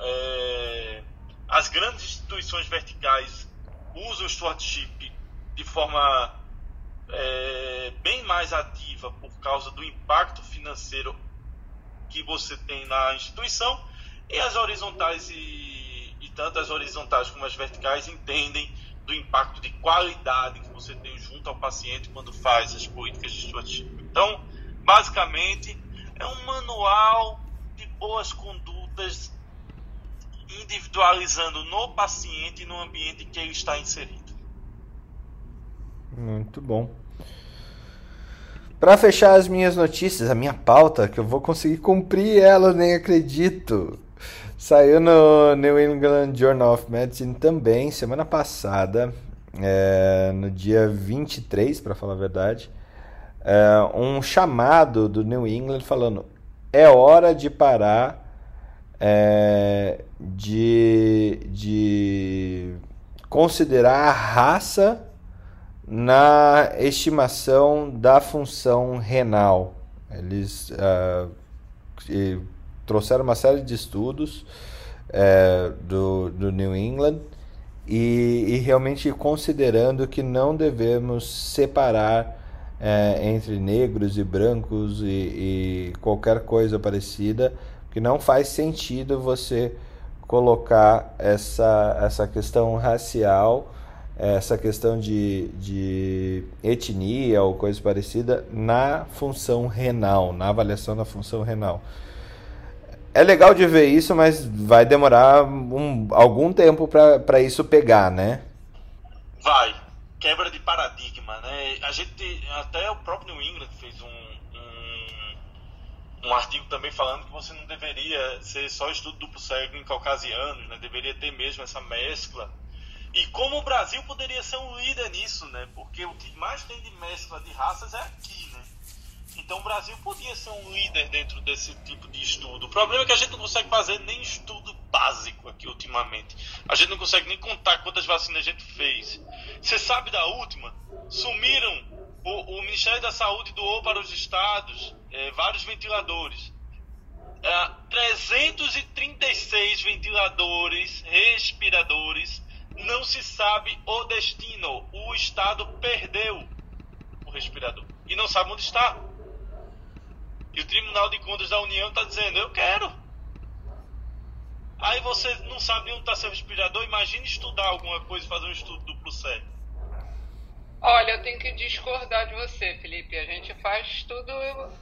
é, as grandes instituições verticais usam o stewardship de forma é, bem mais ativa por causa do impacto financeiro que você tem na instituição e as horizontais e, e tanto as horizontais como as verticais entendem do impacto de qualidade que você tem junto ao paciente quando faz as políticas de stewardship. Então, basicamente, é um manual de boas condutas individualizando no paciente e no ambiente que ele está inserido. Muito bom. Para fechar as minhas notícias, a minha pauta, que eu vou conseguir cumprir ela, nem acredito. Saiu no New England Journal of Medicine também, semana passada, é, no dia 23, para falar a verdade, é, um chamado do New England falando: é hora de parar é, de, de considerar a raça na estimação da função renal. Eles uh, trouxeram uma série de estudos uh, do, do New England e, e, realmente considerando que não devemos separar uh, entre negros e brancos e, e qualquer coisa parecida, que não faz sentido você colocar essa, essa questão racial essa questão de, de etnia ou coisa parecida na função renal, na avaliação da função renal. É legal de ver isso, mas vai demorar um, algum tempo para isso pegar, né? Vai. Quebra de paradigma, né? A gente, até o próprio New England fez um, um, um artigo também falando que você não deveria ser só estudo duplo cego em caucasianos, né? Deveria ter mesmo essa mescla e como o Brasil poderia ser um líder nisso, né? Porque o que mais tem de mescla de raças é aqui, né? Então o Brasil podia ser um líder dentro desse tipo de estudo. O problema é que a gente não consegue fazer nem estudo básico aqui ultimamente. A gente não consegue nem contar quantas vacinas a gente fez. Você sabe da última? Sumiram. O, o Ministério da Saúde doou para os estados é, vários ventiladores. É, 336 ventiladores, respiradores não se sabe o destino. O Estado perdeu o respirador e não sabe onde está. E o Tribunal de Contas da União está dizendo: eu quero. Aí você não sabe onde está seu respirador. Imagine estudar alguma coisa, fazer um estudo duplo cego. Olha, eu tenho que discordar de você, Felipe. A gente faz estudo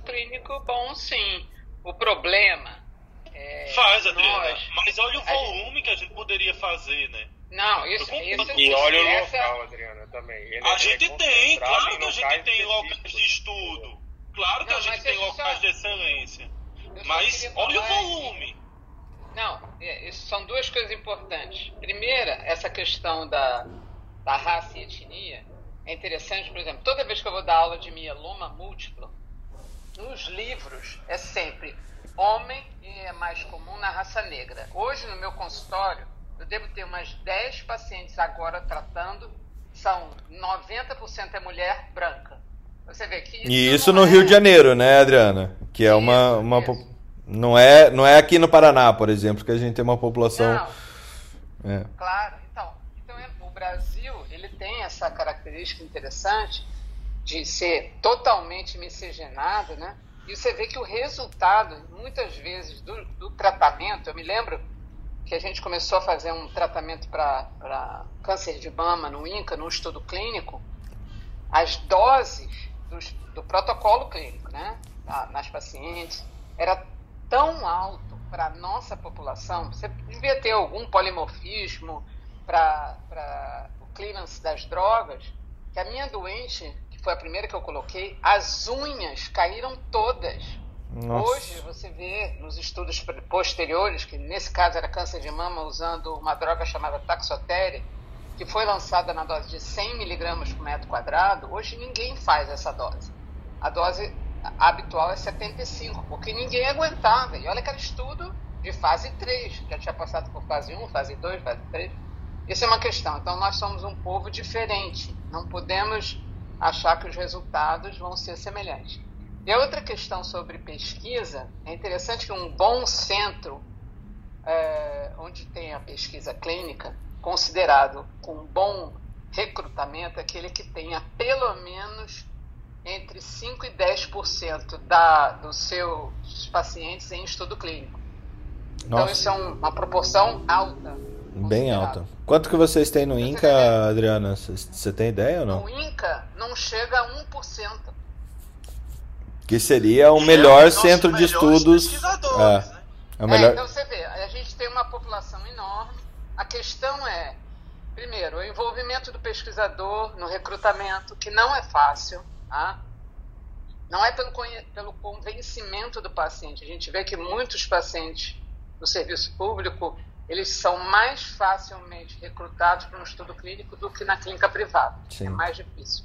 clínico bom, sim. O problema é. Faz, Adriana. Nós, mas olha o volume gente... que a gente poderia fazer, né? Não, isso, isso E olha o essa... local, Adriana, também. Ele a é gente tem, claro que a gente tem locais de estudo. Claro que não, a gente tem locais só... de excelência. Mas olha o volume. Não, é, isso são duas coisas importantes. Primeira, essa questão da, da raça e etnia. É interessante, por exemplo, toda vez que eu vou dar aula de mieloma múltiplo, nos livros é sempre homem e é mais comum na raça negra. Hoje, no meu consultório, eu devo ter umas 10 pacientes agora tratando, são 90% é mulher branca. Você vê que isso E isso no é... Rio de Janeiro, né, Adriana? Que é isso, uma, uma Não é, não é aqui no Paraná, por exemplo, que a gente tem uma população. Não. É. Claro, então, então é, o Brasil ele tem essa característica interessante de ser totalmente miscigenado, né? E você vê que o resultado, muitas vezes, do, do tratamento, eu me lembro que a gente começou a fazer um tratamento para câncer de mama no INCA, num estudo clínico, as doses dos, do protocolo clínico, né, nas pacientes, era tão alto para a nossa população, você devia ter algum polimorfismo para o clearance das drogas, que a minha doente, que foi a primeira que eu coloquei, as unhas caíram todas. Nossa. Hoje você vê nos estudos posteriores, que nesse caso era câncer de mama usando uma droga chamada Taxotere, que foi lançada na dose de 100 miligramas por metro quadrado, hoje ninguém faz essa dose. A dose habitual é 75, porque ninguém aguentava. E olha que estudo de fase 3, já tinha passado por fase 1, fase 2, fase 3. Isso é uma questão. Então nós somos um povo diferente. Não podemos achar que os resultados vão ser semelhantes. E a outra questão sobre pesquisa, é interessante que um bom centro é, onde tem a pesquisa clínica, considerado com bom recrutamento, é aquele que tenha pelo menos entre 5% e 10% da, dos seus pacientes em estudo clínico. Então, Nossa. Então, isso é um, uma proporção alta. Bem alta. Quanto que vocês têm no INCA, Adriana? Você tem ideia ou não? No INCA não chega a 1%. Que seria o melhor é centro de estudos. É, né? é o melhor... É, então você vê, a gente tem uma população enorme. A questão é, primeiro, o envolvimento do pesquisador no recrutamento, que não é fácil. Tá? Não é pelo, pelo convencimento do paciente. A gente vê que muitos pacientes do serviço público eles são mais facilmente recrutados para um estudo clínico do que na clínica privada. Sim. É mais difícil.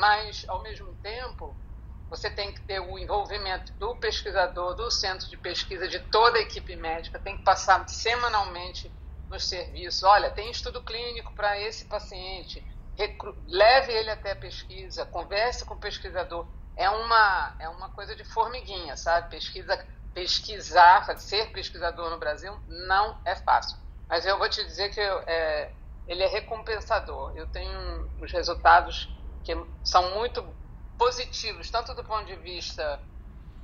Mas, ao mesmo tempo, você tem que ter o envolvimento do pesquisador, do centro de pesquisa, de toda a equipe médica, tem que passar semanalmente nos serviços. Olha, tem estudo clínico para esse paciente, leve ele até a pesquisa, converse com o pesquisador. É uma, é uma coisa de formiguinha, sabe? Pesquisa, pesquisar, ser pesquisador no Brasil não é fácil. Mas eu vou te dizer que eu, é, ele é recompensador. Eu tenho os resultados que são muito positivos, tanto do ponto de vista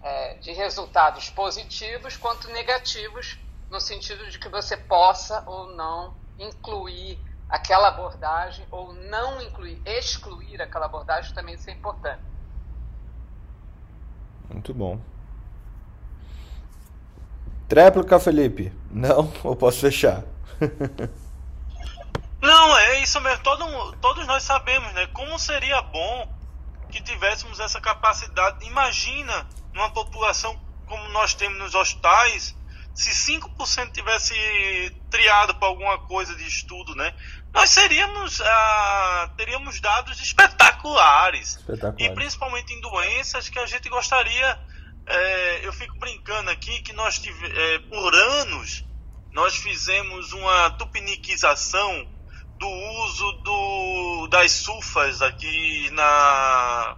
é, de resultados positivos quanto negativos, no sentido de que você possa ou não incluir aquela abordagem ou não incluir, excluir aquela abordagem também isso é importante. Muito bom. Tréplica, Felipe? Não? *laughs* Ou posso fechar? não, é isso mesmo. Todo, todos nós sabemos, né? Como seria bom que tivéssemos essa capacidade. Imagina numa população como nós temos nos hospitais, se 5% tivesse triado para alguma coisa de estudo, né? Nós seríamos, ah, teríamos dados espetaculares. espetaculares. E principalmente em doenças que a gente gostaria. É, eu fico brincando aqui que nós tive, é, por anos nós fizemos uma tupiniquização do uso do, das sulfas aqui na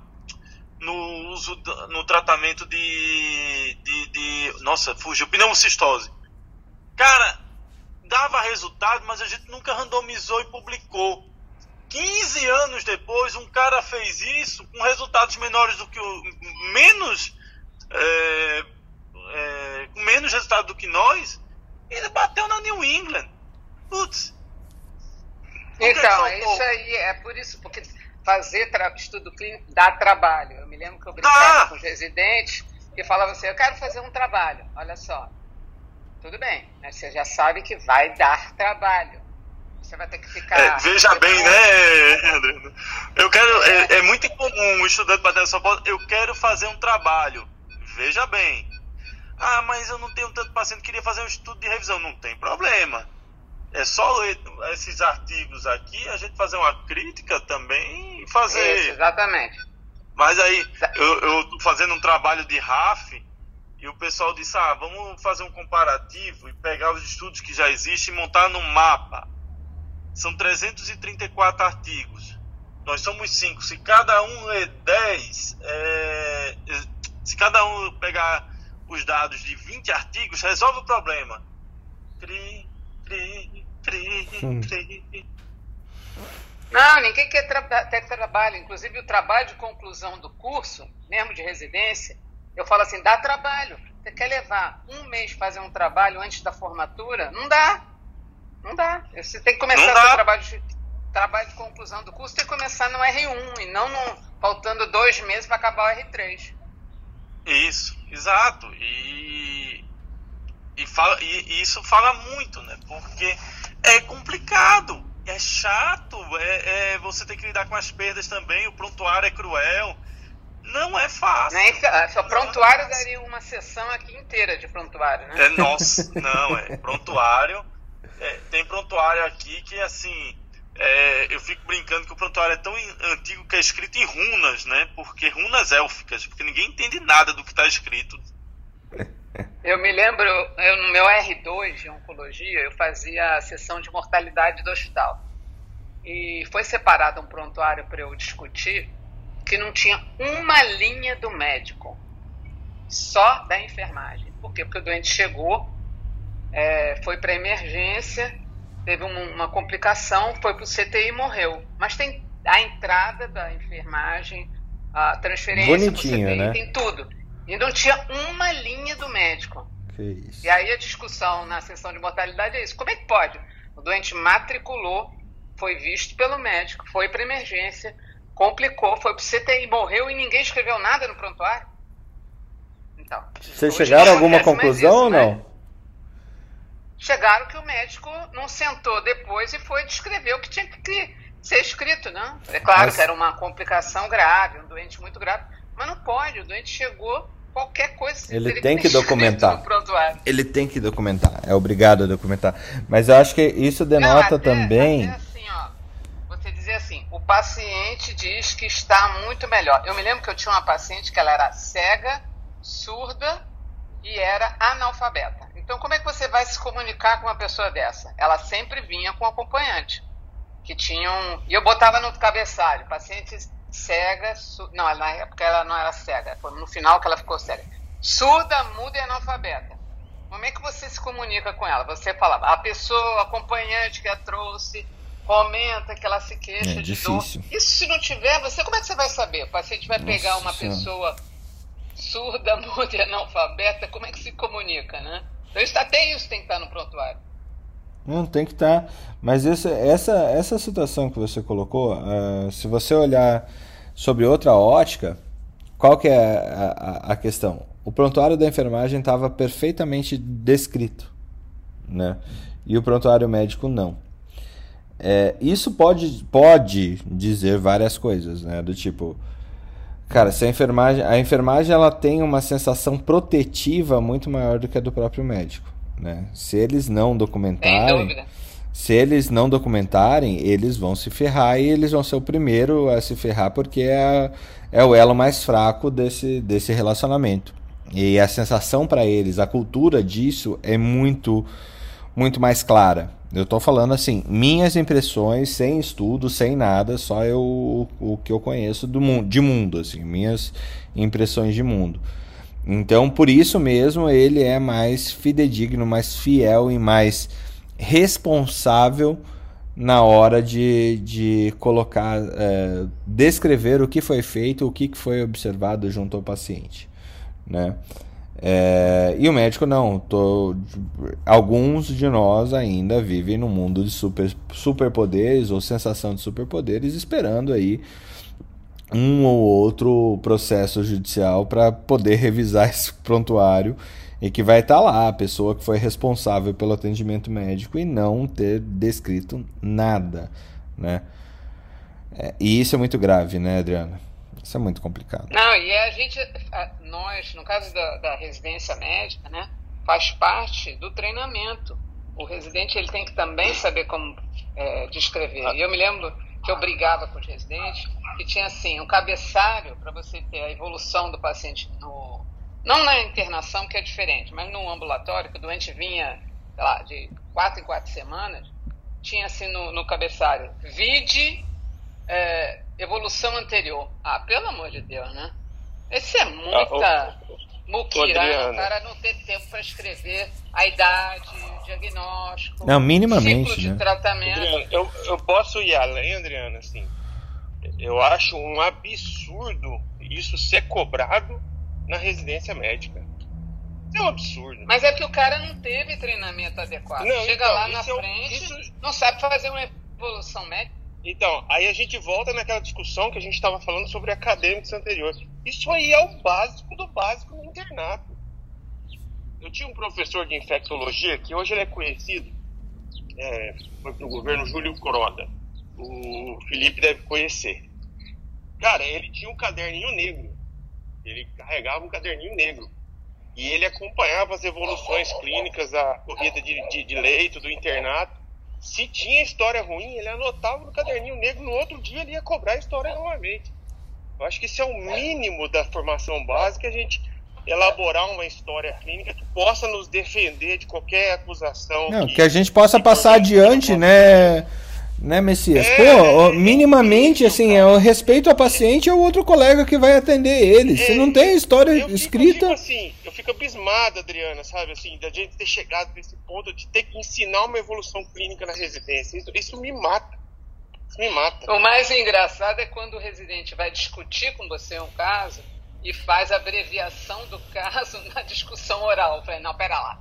no uso no tratamento de, de, de nossa fugiu pneumocistose. Cara dava resultado mas a gente nunca randomizou e publicou. 15 anos depois um cara fez isso com resultados menores do que o menos é, é, com menos resultado do que nós ele bateu na New England. Putz então, isso aí é por isso, porque fazer estudo clínico dá trabalho. Eu me lembro que eu brincava ah! com os residentes que falavam assim, eu quero fazer um trabalho. Olha só, tudo bem, mas você já sabe que vai dar trabalho. Você vai ter que ficar. É, veja bem, né, André? Eu quero. É, é muito comum o estudante bater nessa porta. Eu quero fazer um trabalho. Veja bem. Ah, mas eu não tenho tanto paciente. Queria fazer um estudo de revisão. Não tem problema é só ler esses artigos aqui, a gente fazer uma crítica também e fazer. Isso, exatamente. Mas aí, eu, eu tô fazendo um trabalho de RAF e o pessoal disse: ah, vamos fazer um comparativo e pegar os estudos que já existem e montar num mapa. São 334 artigos. Nós somos cinco. Se cada um ler 10, é... se cada um pegar os dados de 20 artigos, resolve o problema. Cri, cri, cri. Não, ninguém quer tra ter trabalho. Inclusive, o trabalho de conclusão do curso, mesmo de residência, eu falo assim: dá trabalho. Você quer levar um mês fazer um trabalho antes da formatura? Não dá. Não dá. Você tem que começar o trabalho de, trabalho de conclusão do curso, tem que começar no R1 e não no, faltando dois meses para acabar o R3. Isso, exato. E, e, fala, e, e isso fala muito, né? Porque é complicado é chato, é, é, você tem que lidar com as perdas também, o prontuário é cruel. Não é fácil. Nem, só prontuário é daria uma sessão aqui inteira de prontuário, né? É, nossa, não, é. Prontuário. É, tem prontuário aqui que, assim, é, eu fico brincando que o prontuário é tão antigo que é escrito em runas, né? Porque runas élficas, porque ninguém entende nada do que está escrito. Eu me lembro, eu, no meu R2 de oncologia, eu fazia a sessão de mortalidade do hospital. E foi separado um prontuário para eu discutir que não tinha uma linha do médico, só da enfermagem. Por quê? Porque o doente chegou, é, foi para emergência, teve uma, uma complicação, foi para o CTI e morreu. Mas tem a entrada da enfermagem, a transferência Bonitinho, CTI, né? tem tudo. E não tinha uma linha do médico. E aí a discussão na sessão de mortalidade é isso. Como é que pode? O doente matriculou, foi visto pelo médico, foi para emergência, complicou, foi para o CTI, morreu e ninguém escreveu nada no prontuário. Então, Vocês chegaram a alguma conclusão isso, ou não? Né? Chegaram que o médico não sentou depois e foi descrever o que tinha que ser escrito, não? É claro Mas... que era uma complicação grave, um doente muito grave, mas não pode, o doente chegou qualquer coisa. Ele tem que documentar. Ele tem que documentar. É obrigado a documentar. Mas eu acho que isso denota Não, até, também. Até assim, ó, você dizer assim, o paciente diz que está muito melhor. Eu me lembro que eu tinha uma paciente que ela era cega, surda e era analfabeta. Então, como é que você vai se comunicar com uma pessoa dessa? Ela sempre vinha com acompanhante, que tinham. E eu botava no cabeçalho, pacientes cega, su... não, na época ela não era cega, foi no final que ela ficou cega. Surda, muda e analfabeta. Como é que você se comunica com ela? Você falava, a pessoa acompanhante que a trouxe, comenta que ela se queixa é, de difícil. dor. Isso se não tiver, você como é que você vai saber? O paciente vai Nossa pegar uma senhora. pessoa surda, *laughs* muda e analfabeta, como é que se comunica, né? Então isso, até isso tem que estar no prontuário. Não, tem que estar. Mas essa, essa, essa situação que você colocou, uh, se você olhar sobre outra ótica, qual que é a, a, a questão? O prontuário da enfermagem estava perfeitamente descrito, né? E o prontuário médico não. É, isso pode, pode dizer várias coisas, né? Do tipo, cara, se a enfermagem, a enfermagem ela tem uma sensação protetiva muito maior do que a do próprio médico. Né? Se eles não documentarem, se eles não documentarem, eles vão se ferrar e eles vão ser o primeiro a se ferrar porque é, é o elo mais fraco desse, desse relacionamento. E a sensação para eles, a cultura disso é muito muito mais clara. Eu estou falando assim, minhas impressões, sem estudo, sem nada, só eu o, o que eu conheço do mundo, de mundo, assim, minhas impressões de mundo. Então, por isso mesmo, ele é mais fidedigno, mais fiel e mais responsável na hora de, de colocar, é, descrever o que foi feito, o que foi observado junto ao paciente, né? É, e o médico não. Tô, alguns de nós ainda vivem no mundo de super, superpoderes ou sensação de superpoderes, esperando aí um ou outro processo judicial para poder revisar *laughs* esse prontuário e que vai estar tá lá a pessoa que foi responsável pelo atendimento médico e não ter descrito nada, né? É, e isso é muito grave, né, Adriana? Isso é muito complicado. Não, e a gente, nós, no caso da, da residência médica, né, faz parte do treinamento. O residente ele tem que também saber como é, descrever. E eu me lembro que eu brigava com os residentes, que tinha assim, um cabeçalho para você ter a evolução do paciente no. Não na internação, que é diferente, mas no ambulatório, que o doente vinha, sei lá, de quatro em quatro semanas, tinha assim no, no cabeçalho, vide é, evolução anterior. Ah, pelo amor de Deus, né? Esse é muita. Mukira, o cara não teve tempo para escrever a idade, o diagnóstico, não, minimamente, ciclo de né? tratamento. Adriana, eu, eu posso ir além, Adriana, assim. Eu acho um absurdo isso ser cobrado na residência médica. Isso é um absurdo. Mas é que o cara não teve treinamento adequado. Não, Chega então, lá na é um- frente, isso- não sabe fazer uma evolução médica. Então, aí a gente volta naquela discussão que a gente estava falando sobre acadêmicos anteriores. Isso aí é o básico do básico no internato. Eu tinha um professor de infectologia que hoje ele é conhecido, é, foi pro governo Júlio Coroda. O Felipe deve conhecer. Cara, ele tinha um caderninho negro. Ele carregava um caderninho negro. E ele acompanhava as evoluções clínicas, a corrida de, de, de leito do internato. Se tinha história ruim, ele anotava no caderninho negro. No outro dia ele ia cobrar a história novamente. Eu acho que isso é o mínimo da formação básica, a gente elaborar uma história clínica que possa nos defender de qualquer acusação. Não, que a gente possa que passar adiante, né? Né, Messias? É, Pô, ó, é minimamente, assim, é o respeito ao paciente e ao outro colega que vai atender ele. Se não tem história eu fico, escrita. Eu fico, assim, eu fico abismado, Adriana, sabe, assim, da gente ter chegado nesse ponto de ter que ensinar uma evolução clínica na residência. Isso, isso me mata. Isso me mata. O mais engraçado é quando o residente vai discutir com você um caso e faz a abreviação do *laughs* caso na discussão oral. Eu falei, não, pera lá.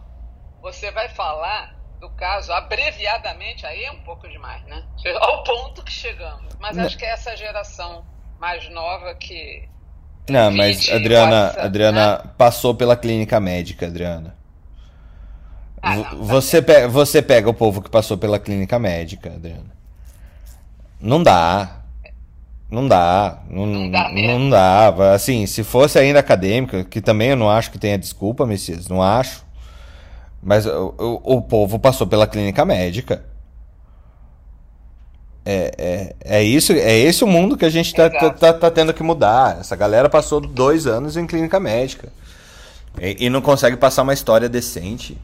Você vai falar do caso abreviadamente, aí é um pouco demais, né? *laughs* Ao ponto que chegamos. Mas acho que é essa geração mais nova que. Não, mas Adriana, WhatsApp, Adriana passou pela clínica médica, Adriana. Ah, não, tá Você pega, você pega o povo que passou pela clínica médica, Adriana. Não dá. Não dá. Não, Não dá não dá. Assim, se fosse ainda acadêmica, que também eu não acho que tenha desculpa, Messias, não acho. Mas o, o, o povo passou pela clínica médica. É, é, é, isso, é esse o mundo que a gente tá, tá, Exato. tá, tá tendo que mudar. Essa galera passou dois anos em clínica médica. E, e não consegue passar uma história decente.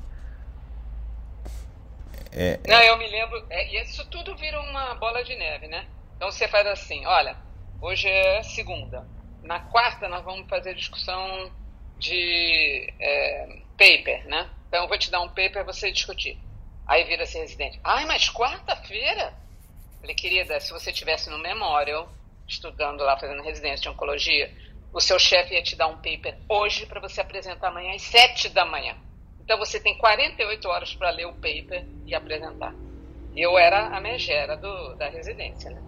É, Não, eu me lembro. é, e isso tudo vira uma bola de neve, né? Então você faz assim: olha, hoje é segunda. Na quarta nós vamos fazer discussão de é, paper, né? Então eu vou te dar um paper pra você discutir. Aí vira esse residente: ai, mas quarta-feira? Falei, querida, se você tivesse no Memorial, estudando lá, fazendo residência de oncologia, o seu chefe ia te dar um paper hoje para você apresentar amanhã às sete da manhã. Então você tem 48 horas para ler o paper e apresentar. Eu era a megera do, da residência, né?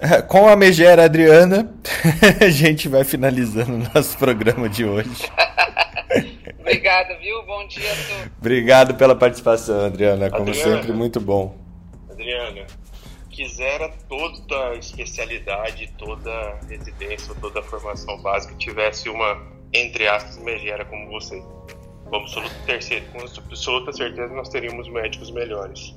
*laughs* Com a megera Adriana, *laughs* a gente vai finalizando o nosso programa de hoje. *laughs* Obrigada, viu? Bom dia a todos. Obrigado pela participação, Adriana. Como Adriana. sempre, muito bom. Adriana, quisera toda especialidade, toda residência, toda formação básica tivesse uma, entre aspas, megera como você. Com absoluta, terceira, com absoluta certeza nós teríamos médicos melhores.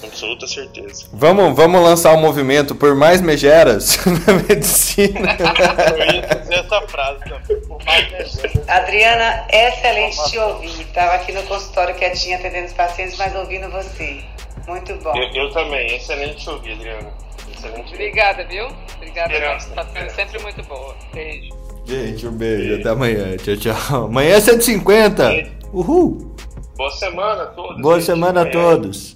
Com absoluta certeza. Vamos, vamos lançar o movimento por mais megeras *laughs* na medicina. *laughs* Eu ia dizer essa frase também. Por mais megera. Adriana, excelente te ouvir. Estava aqui no consultório quietinha atendendo os pacientes, mas ouvindo você. Muito bom. Eu, eu também, excelente te ouvir, Adriana. Excelente ouvir. Obrigada, viu? Obrigada Esperança. participação, sempre muito boa. Beijo. Gente, um beijo. Até amanhã. Tchau, tchau. Amanhã é 150. Uhul. Boa semana a todos. Boa gente. semana a É, todos.